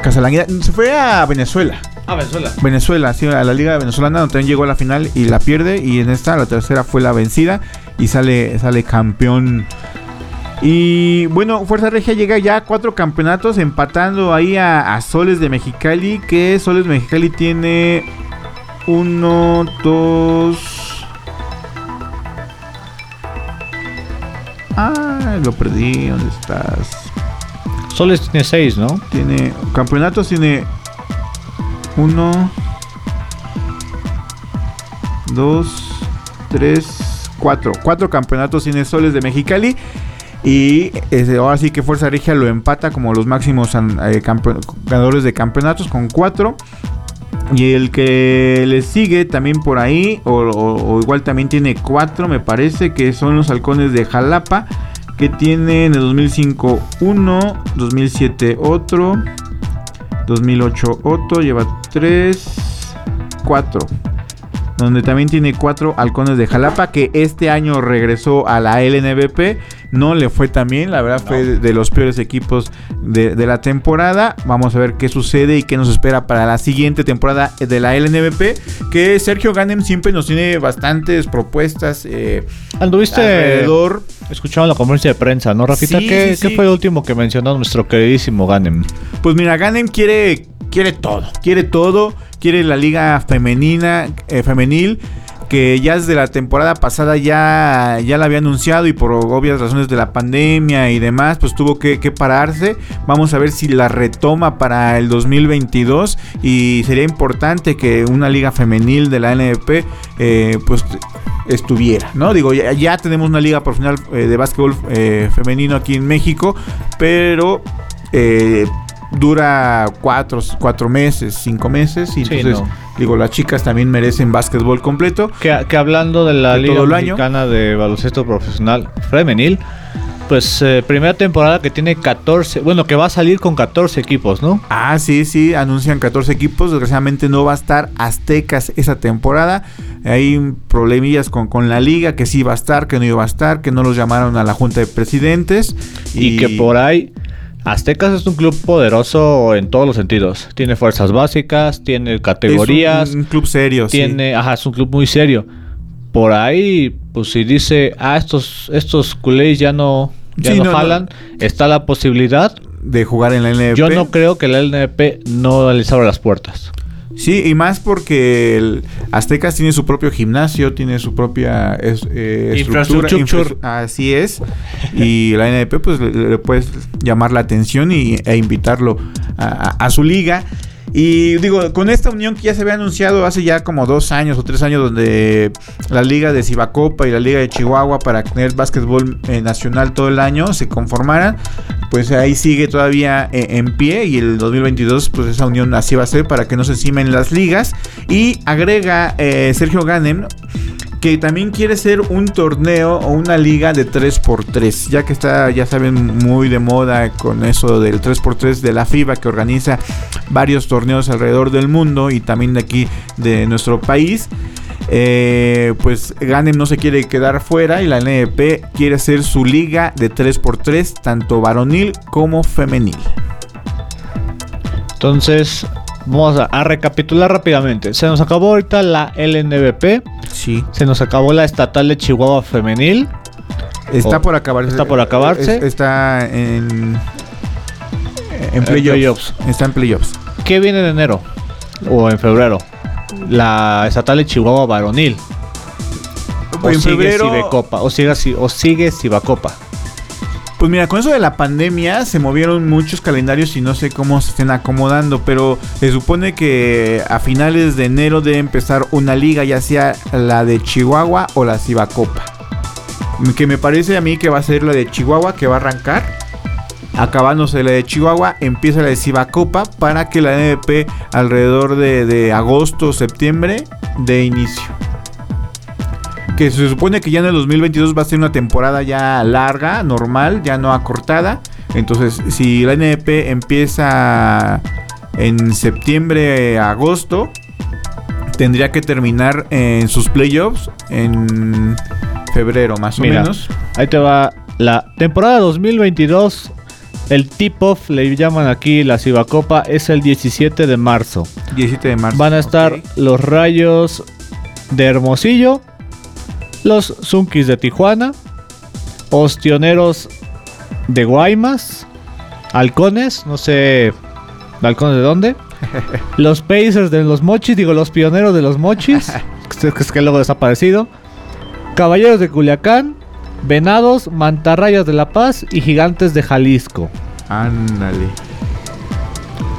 Casalanguida. Se fue a Venezuela. A Venezuela. Venezuela, sí, a la Liga Venezolana, donde también llegó a la final y la pierde. Y en esta, la tercera fue la vencida y sale, sale campeón. Y bueno, Fuerza Regia llega ya a cuatro campeonatos, empatando ahí a, a Soles de Mexicali. Que Soles de Mexicali tiene uno, dos. Ah, lo perdí. ¿Dónde estás? Soles tiene seis, ¿no? Tiene campeonatos, tiene uno, dos, tres, cuatro. Cuatro campeonatos tiene Soles de Mexicali. Y eh, ahora sí que Fuerza Regia lo empata como los máximos eh, ganadores de campeonatos con cuatro. Y el que le sigue también por ahí, o, o- o igual también tiene cuatro, me parece, que son los halcones de Jalapa, que tiene en el 2005 uno, 2007 otro, 2008 otro, lleva tres, cuatro. Donde también tiene cuatro halcones de Jalapa, que este año regresó a la LNBP. No le fue tan bien, la verdad fue de- los peores equipos de, de la temporada. Vamos a ver qué sucede y qué nos espera para la siguiente temporada de la LNBP. Que Sergio Ganem siempre nos tiene bastantes propuestas eh, Anduviste alrededor. escuchando la conferencia de prensa, ¿no, Rafita? Sí, ¿Qué, sí, qué sí. fue lo último que mencionó nuestro queridísimo Ganem? Pues mira, Ganem quiere, quiere todo. Quiere todo. Quiere la liga femenina, eh, femenil. Que ya desde la temporada pasada ya, ya la había anunciado y por obvias razones de la pandemia y demás, pues tuvo que, que pararse. Vamos a ver si la retoma para el 2022. Y sería importante que una liga femenil de la NFP eh, pues estuviera, ¿no? Digo, ya, ya tenemos una liga profesional eh, de básquetbol femenino aquí en México, pero dura cuatro, cuatro meses, cinco meses. Y Sí, entonces, no. digo, las chicas también merecen básquetbol completo. Que, que hablando de la De Liga el año. Mexicana de Baloncesto Profesional Femenil, pues eh, primera temporada que tiene 14, bueno, que va a salir con 14 equipos, ¿no? Ah, sí, sí, anuncian 14 equipos. Desgraciadamente no va a estar Aztecas esa temporada. Hay problemillas con, con la liga, que sí va a estar, que no iba a estar, que no los llamaron a la Junta de Presidentes. Y, que por ahí Aztecas es un club poderoso en todos los sentidos. Tiene fuerzas básicas, tiene es categorías, un, un club serio, sí. tiene, ajá, es un club muy serio. Por ahí, pues si dice, ah, estos, estos culés ya no, ya Sí, no no, está la posibilidad. de jugar en la LNP. Yo no creo que la LNP no les abra las puertas. Sí, y más porque el Aztecas tiene su propio gimnasio, tiene su propia es- eh, estructura. Infraestructura. infra- así es. Y la NDP pues le, le puedes llamar la atención y, e invitarlo a, a- a su liga. Y digo, con esta unión que ya se había anunciado hace ya como dos años o tres años, donde la liga de Cibacopa y la liga de Chihuahua para tener básquetbol eh, nacional todo el año se conformaran, pues ahí sigue todavía eh, en pie y el 2022 pues esa unión así va a ser para que no se cimen las ligas. Y agrega eh, Sergio Ganem que también quiere ser un torneo o una liga de 3x3, ya que está, ya saben, muy de moda con eso del 3x3 de la FIBA que organiza varios torneos alrededor del mundo y también de aquí de nuestro país. Eh, pues Ganem no se quiere quedar fuera y la NEP quiere ser su liga de 3x3, tanto varonil como femenil. Entonces, vamos a, a recapitular rápidamente. Se nos acabó ahorita la LNBP, Sí. se nos acabó la estatal de Chihuahua femenil. Está O- por acabarse. está por acabarse. Es- está en. En playoffs. Está en playoffs. ¿Qué viene en enero? O en febrero. la estatal de Chihuahua varonil. O En sigue febrero- Cibecopa, o sigue, o sigue Cibacopa. Pues mira, con eso de la pandemia se movieron muchos calendarios y no sé cómo se estén acomodando, pero se supone que a finales de enero debe empezar una liga, ya sea la de Chihuahua o la Cibacopa. Que me parece a mí que va a ser la de Chihuahua que va a arrancar. Acabándose la de Chihuahua, empieza la de Cibacopa para que la NDP alrededor de, de agosto o septiembre de inicio. Que se supone que ya en el 2022 va a ser una temporada ya larga, normal, ya no acortada. Entonces, si la NDP empieza en septiembre, agosto, tendría que terminar en sus playoffs en febrero, más o Mira. menos. Ahí te va la temporada 2022. El tip-off, le llaman aquí la Cibacopa, es el 17 de marzo. 17 de marzo. Van a estar los Rayos de Hermosillo, los Zunkis de Tijuana, Ostioneros de Guaymas, Halcones, no sé, Halcones de dónde, los Pacers de los Mochis, digo los Pioneros de los Mochis, que es- que luego desaparecido, Caballeros de Culiacán, Venados, Mantarrayas de La Paz y Gigantes de Jalisco. Ándale.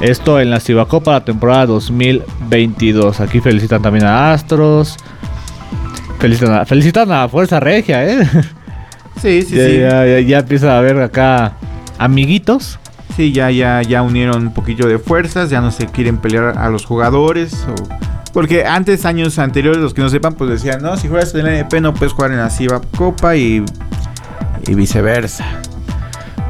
Esto en la Cibacopa la temporada 2022. Aquí felicitan también a Astros. Felicitan a, felicitan a Fuerza Regia, ¿eh? Sí, sí, ya, sí. ya- ya- ya empieza a haber acá amiguitos. Sí, ya, ya, ya unieron un poquillo de fuerzas, ya no se quieren pelear a los jugadores. o- Porque antes, años anteriores, los que no sepan, pues decían, no, si juegas en la NP no puedes jugar en la Ciba Copa y, y viceversa.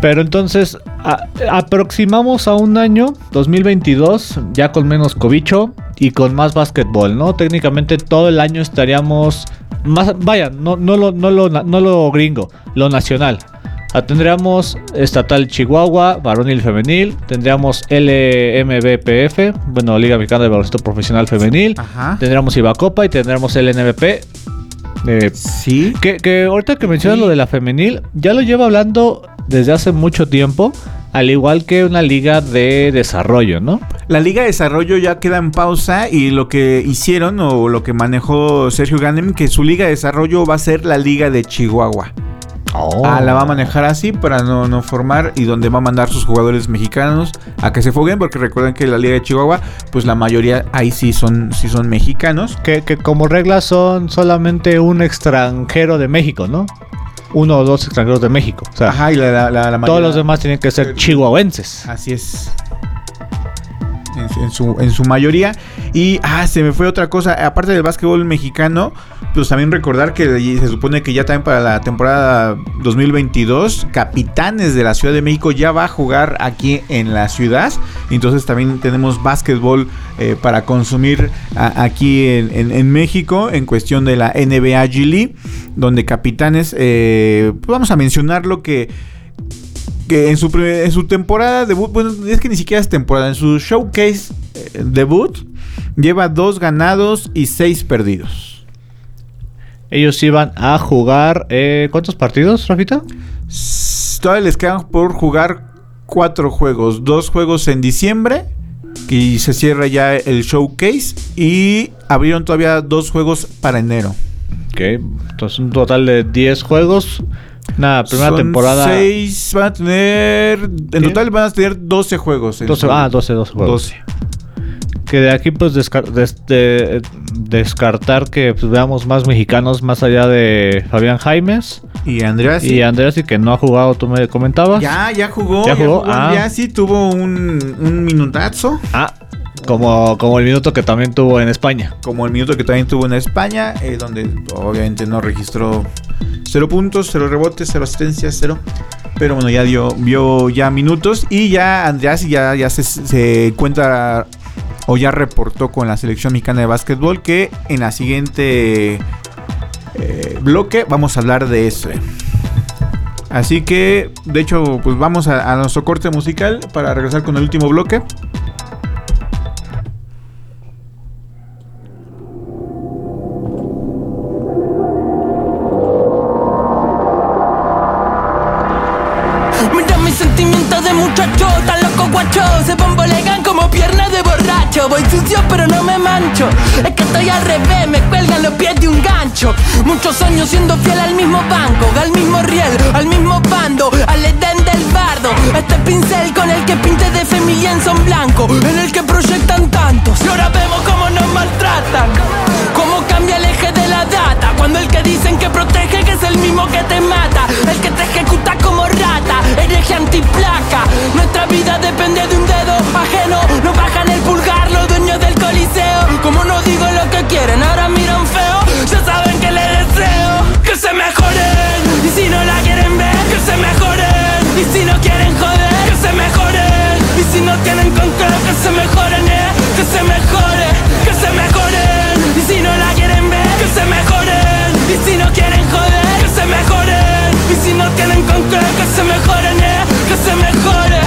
Pero entonces a- aproximamos a un año 2022 ya con menos cobicho y con más básquetbol, ¿no? Técnicamente todo el año estaríamos más, vaya, no, no, lo, no, lo, no lo gringo, lo nacional. Ah, Tendríamos estatal Chihuahua, varonil femenil, tendríamos LMBPF, bueno, Liga Mexicana de Baloncesto Profesional Femenil, Ajá. tendríamos Ibacopa y tendríamos LNBP. Eh, Sí. que, que ahorita que mencionas lo de la femenil, ya lo llevo hablando desde hace mucho tiempo, al igual que una liga de desarrollo, ¿no? La Liga de Desarrollo ya queda en pausa y lo que hicieron o lo que manejó Sergio Ganem, que su Liga de Desarrollo va a ser la Liga de Chihuahua. Ah, la va a manejar así para no, no formar y donde va a mandar sus jugadores mexicanos a que se foguen porque recuerden que la Liga de Chihuahua pues la mayoría ahí sí son, sí son mexicanos. Que, que como regla son solamente un extranjero de México, ¿no? Uno o dos extranjeros de México. O sea, Ajá, y la, la- la- la todos mayoría- los demás tienen que ser chihuahuenses. Así es. En, su- en su, mayoría. Y, ah, se me fue otra cosa. Aparte del básquetbol mexicano, pues también recordar que se supone que ya también para la temporada 2022, Capitanes de la Ciudad de México ya va a jugar aquí en la ciudad. Entonces también tenemos básquetbol eh, para consumir aquí en, en- en México en cuestión de la NBA G League, donde Capitanes, eh, pues vamos a mencionar lo que que en su, primer- en su temporada debut, bueno, es que ni siquiera es temporada, en su showcase eh, debut, lleva dos ganados y seis perdidos. Ellos iban a jugar, eh, ¿cuántos partidos, Rafita? Todavía les quedan por jugar cuatro juegos, dos juegos en diciembre, y se cierra ya el showcase, y abrieron todavía dos juegos para enero. Ok, entonces un total de 10 juegos. Nada, primera Son temporada. Seis, van a tener, en total van a tener 12 juegos. en 12, su- ah, 12, 12 juegos. 12. Que de aquí pues descar- des- de- descartar que pues, veamos más mexicanos más allá de Fabián Jaimes Y Andreas. y Andrés y que no ha jugado, tú me comentabas. Ya, ya jugó. ¿Ya Ya jugó? jugó. Ah. Ya sí tuvo un, un minutazo. Ah, como, como el minuto que también tuvo en España. Como el minuto que también tuvo en España. eh, donde obviamente no registró cero puntos, cero rebotes, cero asistencias, cero. Pero bueno, ya dio, vio ya minutos. Y ya Andreas ya, ya se, se encuentra. O ya reportó con la selección mexicana de básquetbol. Que en la siguiente eh, bloque vamos a hablar de eso. Así que, de hecho, pues vamos a nuestro corte musical para regresar con el último bloque. De muchacho, tan loco guacho, se bombolegan como piernas de borracho. Voy sucio pero no me mancho. Es que estoy al revés, me cuelgan los pies de un gancho. Muchos años siendo fiel al mismo banco, al mismo riel, al mismo bando, al edén del bardo. Este pincel con el que pinte de familia en son blanco, en el que proyectan tantos. Y ahora vemos cómo nos maltratan. De la data. Cuando el que dicen que protege, que es el mismo que te mata. El que te ejecuta como rata, hereje antiplaca. Nuestra vida depende de un dedo ajeno. No bajan el pulgar los dueños del coliseo. Como no digo lo que quieren, ahora miran feo. Ya saben que les deseo que se mejoren. Y si no la quieren ver, que se mejoren. Y si no quieren joder, que se mejoren. Y si no tienen con qué, que se mejoren, eh. Que se mejore, que se mejoren. Tienen con qué, que se mejoren, eh. Que se mejore.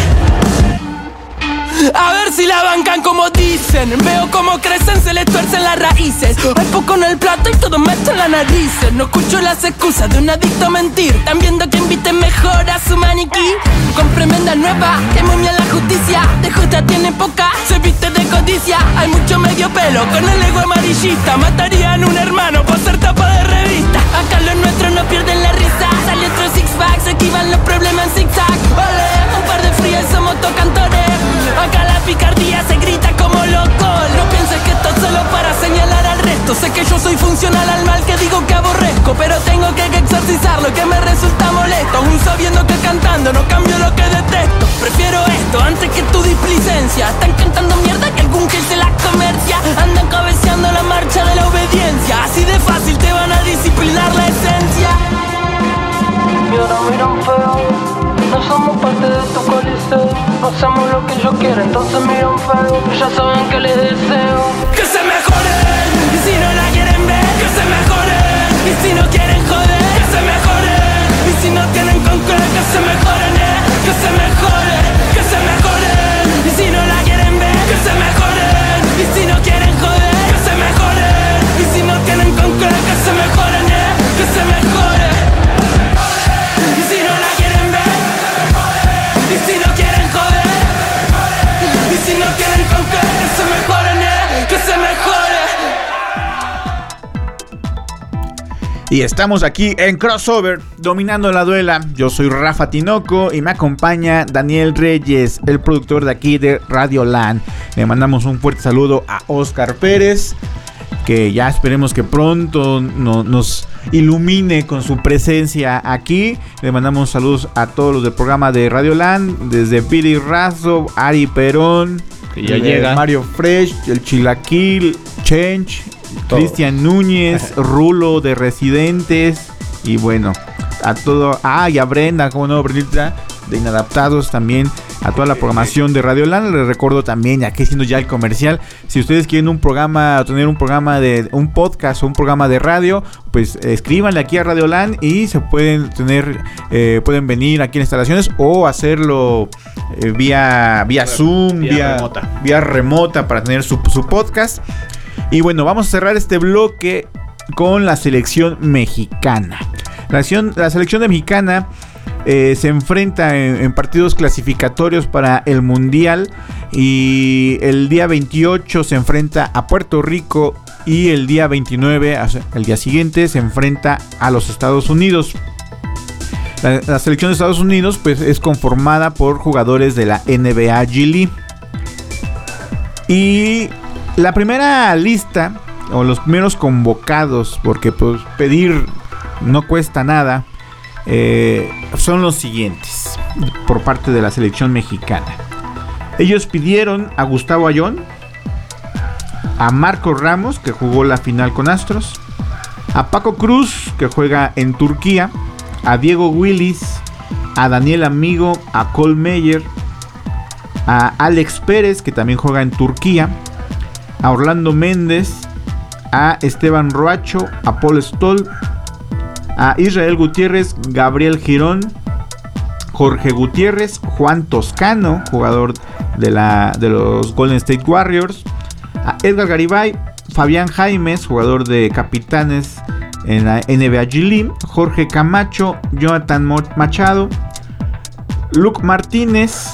A ver si la bancan como dicen. Veo cómo crecen, se les tuercen las raíces. Hay poco en el plato y todo meto en la nariz. No escucho las excusas de un adicto a mentir. Están viendo que inviten mejor a su maniquí. Con tremenda nueva, que momia la justicia. De justa tiene poca, se viste de codicia. Hay mucho medio pelo con el ego amarillista. Matarían un hermano por ser tapa de revista. Acá los nuestros no pierden la risa. Sale otro six pack, se esquivan los problemas en zigzag. Ole, un par de frías somos tocantores. Acá la picardía se grita como loco. No pienses que esto es solo para señalar al resto. Sé que yo soy funcional al mal que digo que aborrezco. Pero tengo que exorcizarlo que me resulta molesto. Aún sabiendo que cantando no cambio lo que detesto. Prefiero esto antes que tu displicencia. Están cantando mierda que algún que se la comercia. Miran feo. Y estamos aquí en Crossover, dominando la duela. Yo soy Rafa Tinoco y me acompaña Daniel Reyes, el productor de aquí de Radio Land. Le mandamos un fuerte saludo a Oscar Pérez, que ya esperemos que pronto no- nos ilumine con su presencia aquí. Le mandamos saludos a todos los del programa de Radio Land, desde Piri Razo, Ari Perón, Que ya llega. Mario Fresh, el Chilaquil, Todo. Cristian Núñez, Rulo de Residentes y bueno, a todo, ah, y a Brenda, como no, Brendita de Inadaptados también, a toda la programación de Radio Land. Les recuerdo también, ya que siendo ya el comercial, si ustedes quieren un programa, tener un programa de un podcast o un programa de radio, pues escríbanle aquí a Radio Land y se pueden tener, eh, pueden venir aquí en instalaciones o hacerlo eh, vía, vía Zoom, vía vía, remota. vía remota para tener su, su podcast. Y bueno, vamos a cerrar este bloque con la selección mexicana. La, la selección mexicana eh, se enfrenta en, partidos clasificatorios para el Mundial y el día 28 se enfrenta a Puerto Rico y el día 29, o sea, el día siguiente, se enfrenta a los Estados Unidos. La, la selección de Estados Unidos pues, es conformada por jugadores de la NBA G League. Y la primera lista, o los primeros convocados, porque pues pedir no cuesta nada, eh, son los siguientes, por parte de la selección mexicana. Ellos pidieron a Gustavo Ayón, a Marco Ramos, que jugó la final con Astros, a Paco Cruz, que juega en Turquía, a Diego Willis, a Daniel Amigo, a Cole Meyer, a Alex Pérez, que también juega en Turquía, a Orlando Méndez, a Esteban Roacho, a Paul Stoll, a Israel Gutiérrez, Gabriel Girón, Jorge Gutiérrez, Juan Toscano, jugador de, la, de los Golden State Warriors, a Edgar Garibay, Fabián Jaimes, jugador de Capitanes en la NBA G Jorge Camacho, Jonathan Machado, Luke Martínez,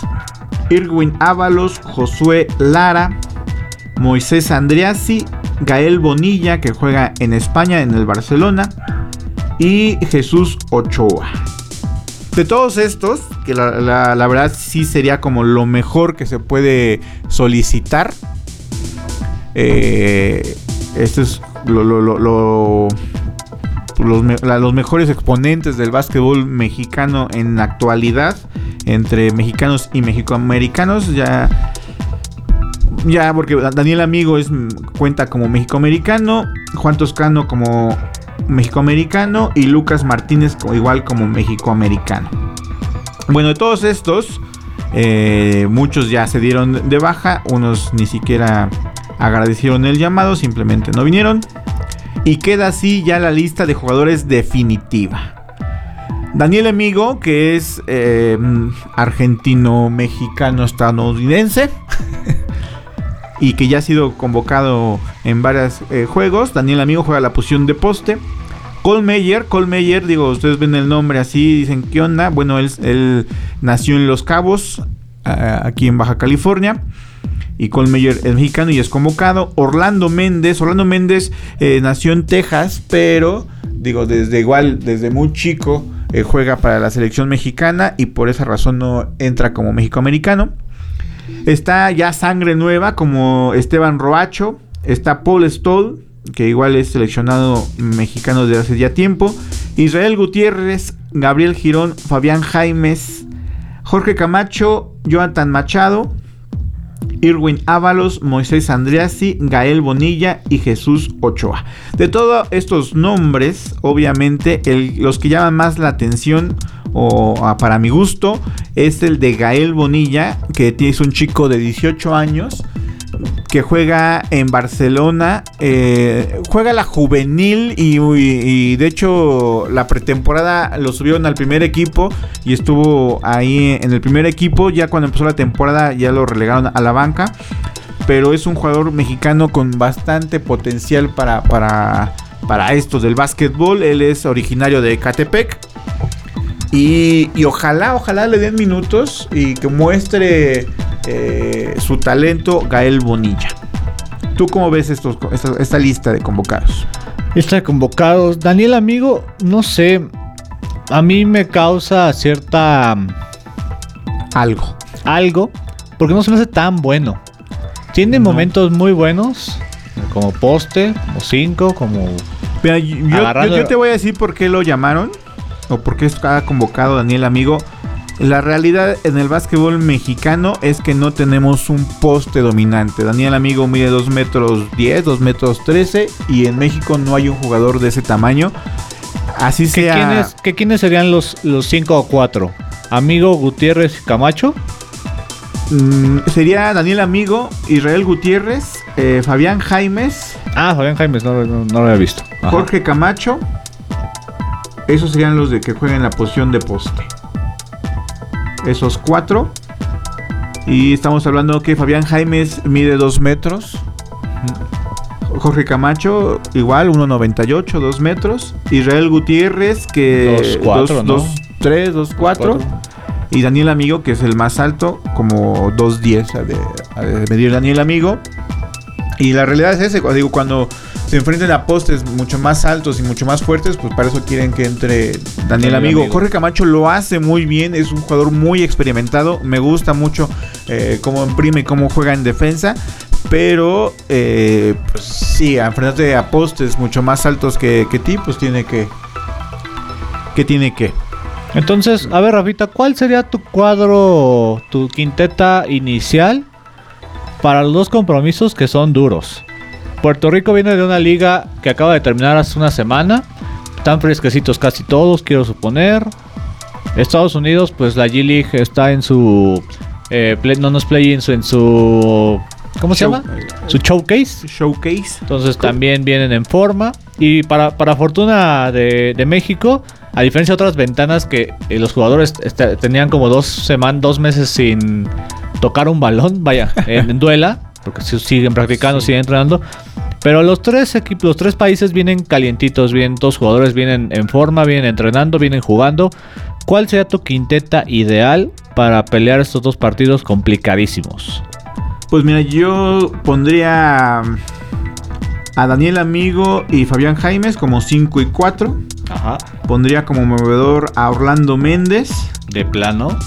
Irwin Ábalos, Josué Lara, Moisés Andriasi, Gael Bonilla, que juega en España, en el Barcelona, y Jesús Ochoa. De todos estos, que la, verdad sí sería como lo mejor que se puede solicitar. Eh, es lo, lo- lo- lo- los, los mejores exponentes del básquetbol mexicano en la actualidad. Entre mexicanos y mexicoamericanos. Ya. Ya, porque Daniel Amigo es, cuenta como mexicoamericano. Juan Toscano como mexicoamericano. Y Lucas Martínez igual como mexicoamericano. Bueno, de todos estos, eh, muchos ya se dieron de baja, unos ni siquiera agradecieron el llamado, simplemente no vinieron. Y queda así ya la lista de jugadores definitiva. Daniel Amigo, que es eh, argentino-mexicano-estadounidense. y que ya ha sido convocado en varios eh, juegos. Daniel Amigo juega la posición de poste. Cole Meyer, Cole Meyer, digo, ustedes ven el nombre así, dicen, ¿qué onda? Bueno, él, él nació en Los Cabos, aquí en Baja California. Y Cole es mexicano y es convocado. Orlando Méndez, Orlando Méndez eh, nació en Texas, pero digo, desde igual, desde muy chico, eh, juega para la selección mexicana y por esa razón no entra como mexicoamericano. Está ya sangre nueva como Esteban Roacho. Está Paul Stoll, que igual es seleccionado mexicano desde hace ya tiempo. Israel Gutiérrez, Gabriel Girón, Fabián Jaimes, Jorge Camacho, Jonathan Machado, Irwin Ábalos, Moisés Andreassi, Gael Bonilla y Jesús Ochoa. De todos estos nombres, obviamente, los que llaman más la atención, o para mi gusto, es el de Gael Bonilla, que es un chico de 18 años que juega en Barcelona, eh, juega la juvenil y, de hecho la pretemporada lo subieron al primer equipo y estuvo ahí en el primer equipo, ya cuando empezó la temporada ya lo relegaron a la banca, pero es un jugador mexicano con bastante potencial para, para, para esto del básquetbol, él es originario de Catepec. Y, y ojalá, ojalá le den minutos y que muestre eh, su talento Gael Bonilla. ¿Tú cómo ves estos, esta, esta lista de convocados? Lista de convocados. Daniel Amigo, no sé. A mí me causa cierta. Algo. algo. Porque no se me hace tan bueno. Tiene No. momentos muy buenos. Como poste, como 5, como. Mira, yo, yo- Agarrando- yo te voy a decir por qué lo llamaron o por qué está convocado Daniel Amigo. La realidad en el básquetbol mexicano es que no tenemos un poste dominante. Daniel Amigo mide 2 metros 10, 2 metros 13 y en México no hay un jugador de ese tamaño. Así ¿Que sea... quiénes, que quiénes serían los 5 o 4? Amigo Gutiérrez Camacho. Mm, sería Daniel Amigo, Israel Gutiérrez, eh, Fabián Jaimes, Ah, Fabián Jaimes, no, no- no lo había visto. Ajá. Jorge Camacho. Esos serían los de que juegan en la posición de poste. Esos cuatro. Y estamos hablando que Fabián Jaimes mide 2 metros. Jorge Camacho, igual, 1,98, 2 metros. Israel Gutiérrez, que. Dos, cuatro, ¿no? 3, 2, 4. Y Daniel Amigo, que es el más alto, como 2.10 ha de, ha de medir Daniel Amigo. Y la realidad es ese, digo, cuando se enfrenten a postes mucho más altos y mucho más fuertes, pues para eso quieren que entre Daniel, Daniel Amigo. Amigo. Jorge Camacho lo hace muy bien, es un jugador muy experimentado. Me gusta mucho eh, cómo imprime y cómo juega en defensa. Pero, eh, pues sí, enfrentarte a postes mucho más altos que, que ti, pues tiene que... Que tiene que... Entonces, a ver, Rafita, ¿cuál sería tu cuadro, tu quinteta inicial para los dos compromisos que son duros? Puerto Rico viene de una liga que acaba de terminar hace una semana. Están fresquecitos casi todos, quiero suponer. Estados Unidos, pues la G-League está en su... eh, play- no, no es play, en su... En su ¿Cómo se llama? Su showcase. Showcase. Entonces también vienen en forma. Y para, para fortuna de, de México, a diferencia de otras ventanas que eh, los jugadores tenían como dos semanas, dos meses sin tocar un balón, vaya, en, en duela, porque si- siguen practicando, siguen entrenando. Pero los tres equipos, los tres países vienen calientitos, bien, todos jugadores vienen en forma, vienen entrenando, vienen jugando. ¿Cuál sería tu quinteta ideal para pelear estos dos partidos complicadísimos? Pues mira, yo pondría a Daniel Amigo y Fabián Jaimes como 5 y 4. Ajá. Pondría como movedor a Orlando Méndez. De plano.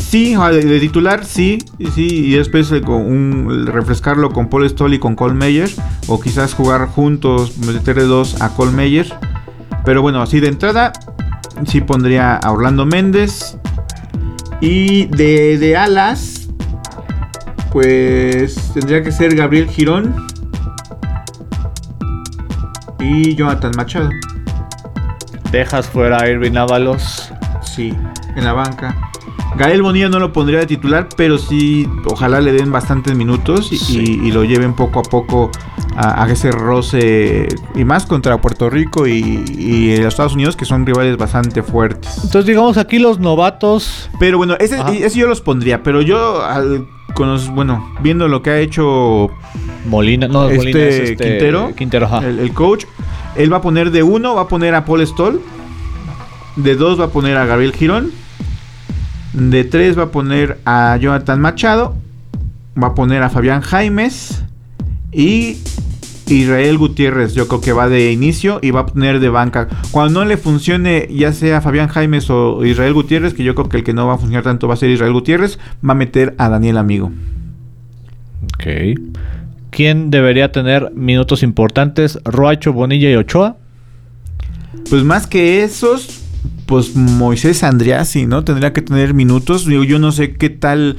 Sí, de, de titular sí, sí, y después eh, con un, refrescarlo con Paul Stoll y con Cole Meyer, o quizás jugar juntos, meterle dos a Cole Meyer. Pero bueno, así de entrada, sí pondría a Orlando Méndez. Y de, de alas, pues tendría que ser Gabriel Girón y Jonathan Machado. Dejas fuera a Irving Ábalos. Sí, en la banca. Gael Bonilla no lo pondría de titular, pero sí, ojalá le den bastantes minutos y, Sí. y- y lo lleven poco a poco a, a ese roce y más contra Puerto Rico y, y los Estados Unidos, que son rivales bastante fuertes. Entonces, digamos aquí los novatos. Pero bueno, ese, yo los pondría, pero yo, al- con los- bueno, viendo lo que ha hecho Molina, no, este, Molina es este, Quintero, Quintero, ajá. el, el coach, él va a poner de uno, va a poner a Paul Stoll, de dos va a poner a Gabriel Girón, de tres va a poner a Jonathan Machado, va a poner a Fabián Jaimes y Israel Gutiérrez, yo creo que va de inicio y va a poner de banca. Cuando no le funcione, ya sea Fabián Jaimes o Israel Gutiérrez, que yo creo que el que no va a funcionar tanto va a ser Israel Gutiérrez, va a meter a Daniel Amigo. Ok. ¿Quién debería tener minutos importantes? Roacho, Bonilla y Ochoa. Pues más que esos, pues Moisés Andriasi, ¿no? Tendría que tener minutos. Yo no sé qué tal.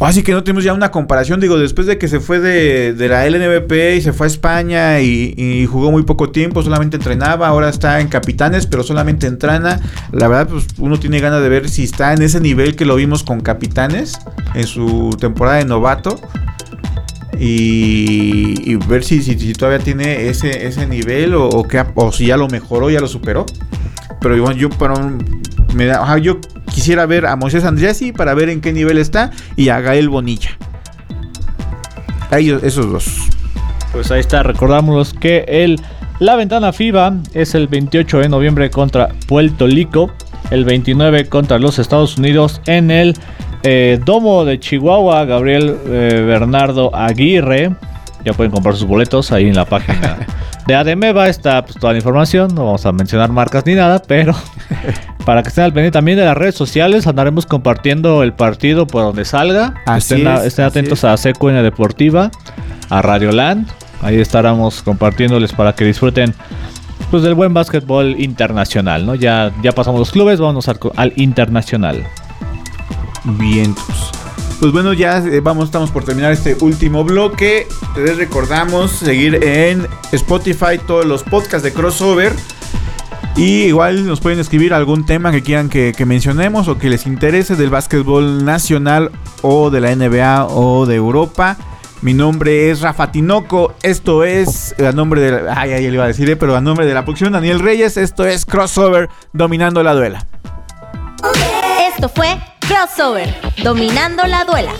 Así que no tenemos ya una comparación. Digo, después de que se fue de, de la LNBP y se fue a España y, y jugó muy poco tiempo, solamente entrenaba. Ahora está en Capitanes, pero solamente entrena. La verdad, pues uno tiene ganas de ver si está en ese nivel que lo vimos con Capitanes en su temporada de novato. Y, ver si, si, todavía tiene ese, ese nivel o, que o si ya lo mejoró, ya lo superó. Pero igual yo para un- me da- ajá, yo quisiera ver a Moisés Andriasi para ver en qué nivel está y a Gael Bonilla. A ellos, esos dos. Pues ahí está, recordamos que el, la ventana FIBA es el 28 de noviembre contra Puerto Rico, el 29 contra los Estados Unidos en el eh, Domo de Chihuahua, Gabriel eh, Bernardo Aguirre. Ya pueden comprar sus boletos ahí en la página de Ademeva. Está pues, toda la información. No vamos a mencionar marcas ni nada, pero para que estén al pendiente también de las redes sociales, andaremos compartiendo el partido por donde salga. Así estén, es, estén así atentos es. a CQN Deportiva, a Radio Land. Ahí estaremos compartiéndoles para que disfruten pues, del buen básquetbol internacional. ¿no? Ya, ya pasamos los clubes, vamos al, al internacional. Vientos. Pues bueno, ya eh, vamos, estamos por terminar este último bloque. Les recordamos seguir en Spotify todos los podcasts de crossover. Y igual nos pueden escribir algún tema que quieran que mencionemos o que les interese del básquetbol nacional o de la NBA o de Europa. Mi nombre es Rafa Tinoco. Esto es a nombre de ay, ay, le iba a decir, eh, pero a nombre de la producción Daniel Reyes. Esto es crossover dominando la duela. Esto fue Crossover, dominando la duela.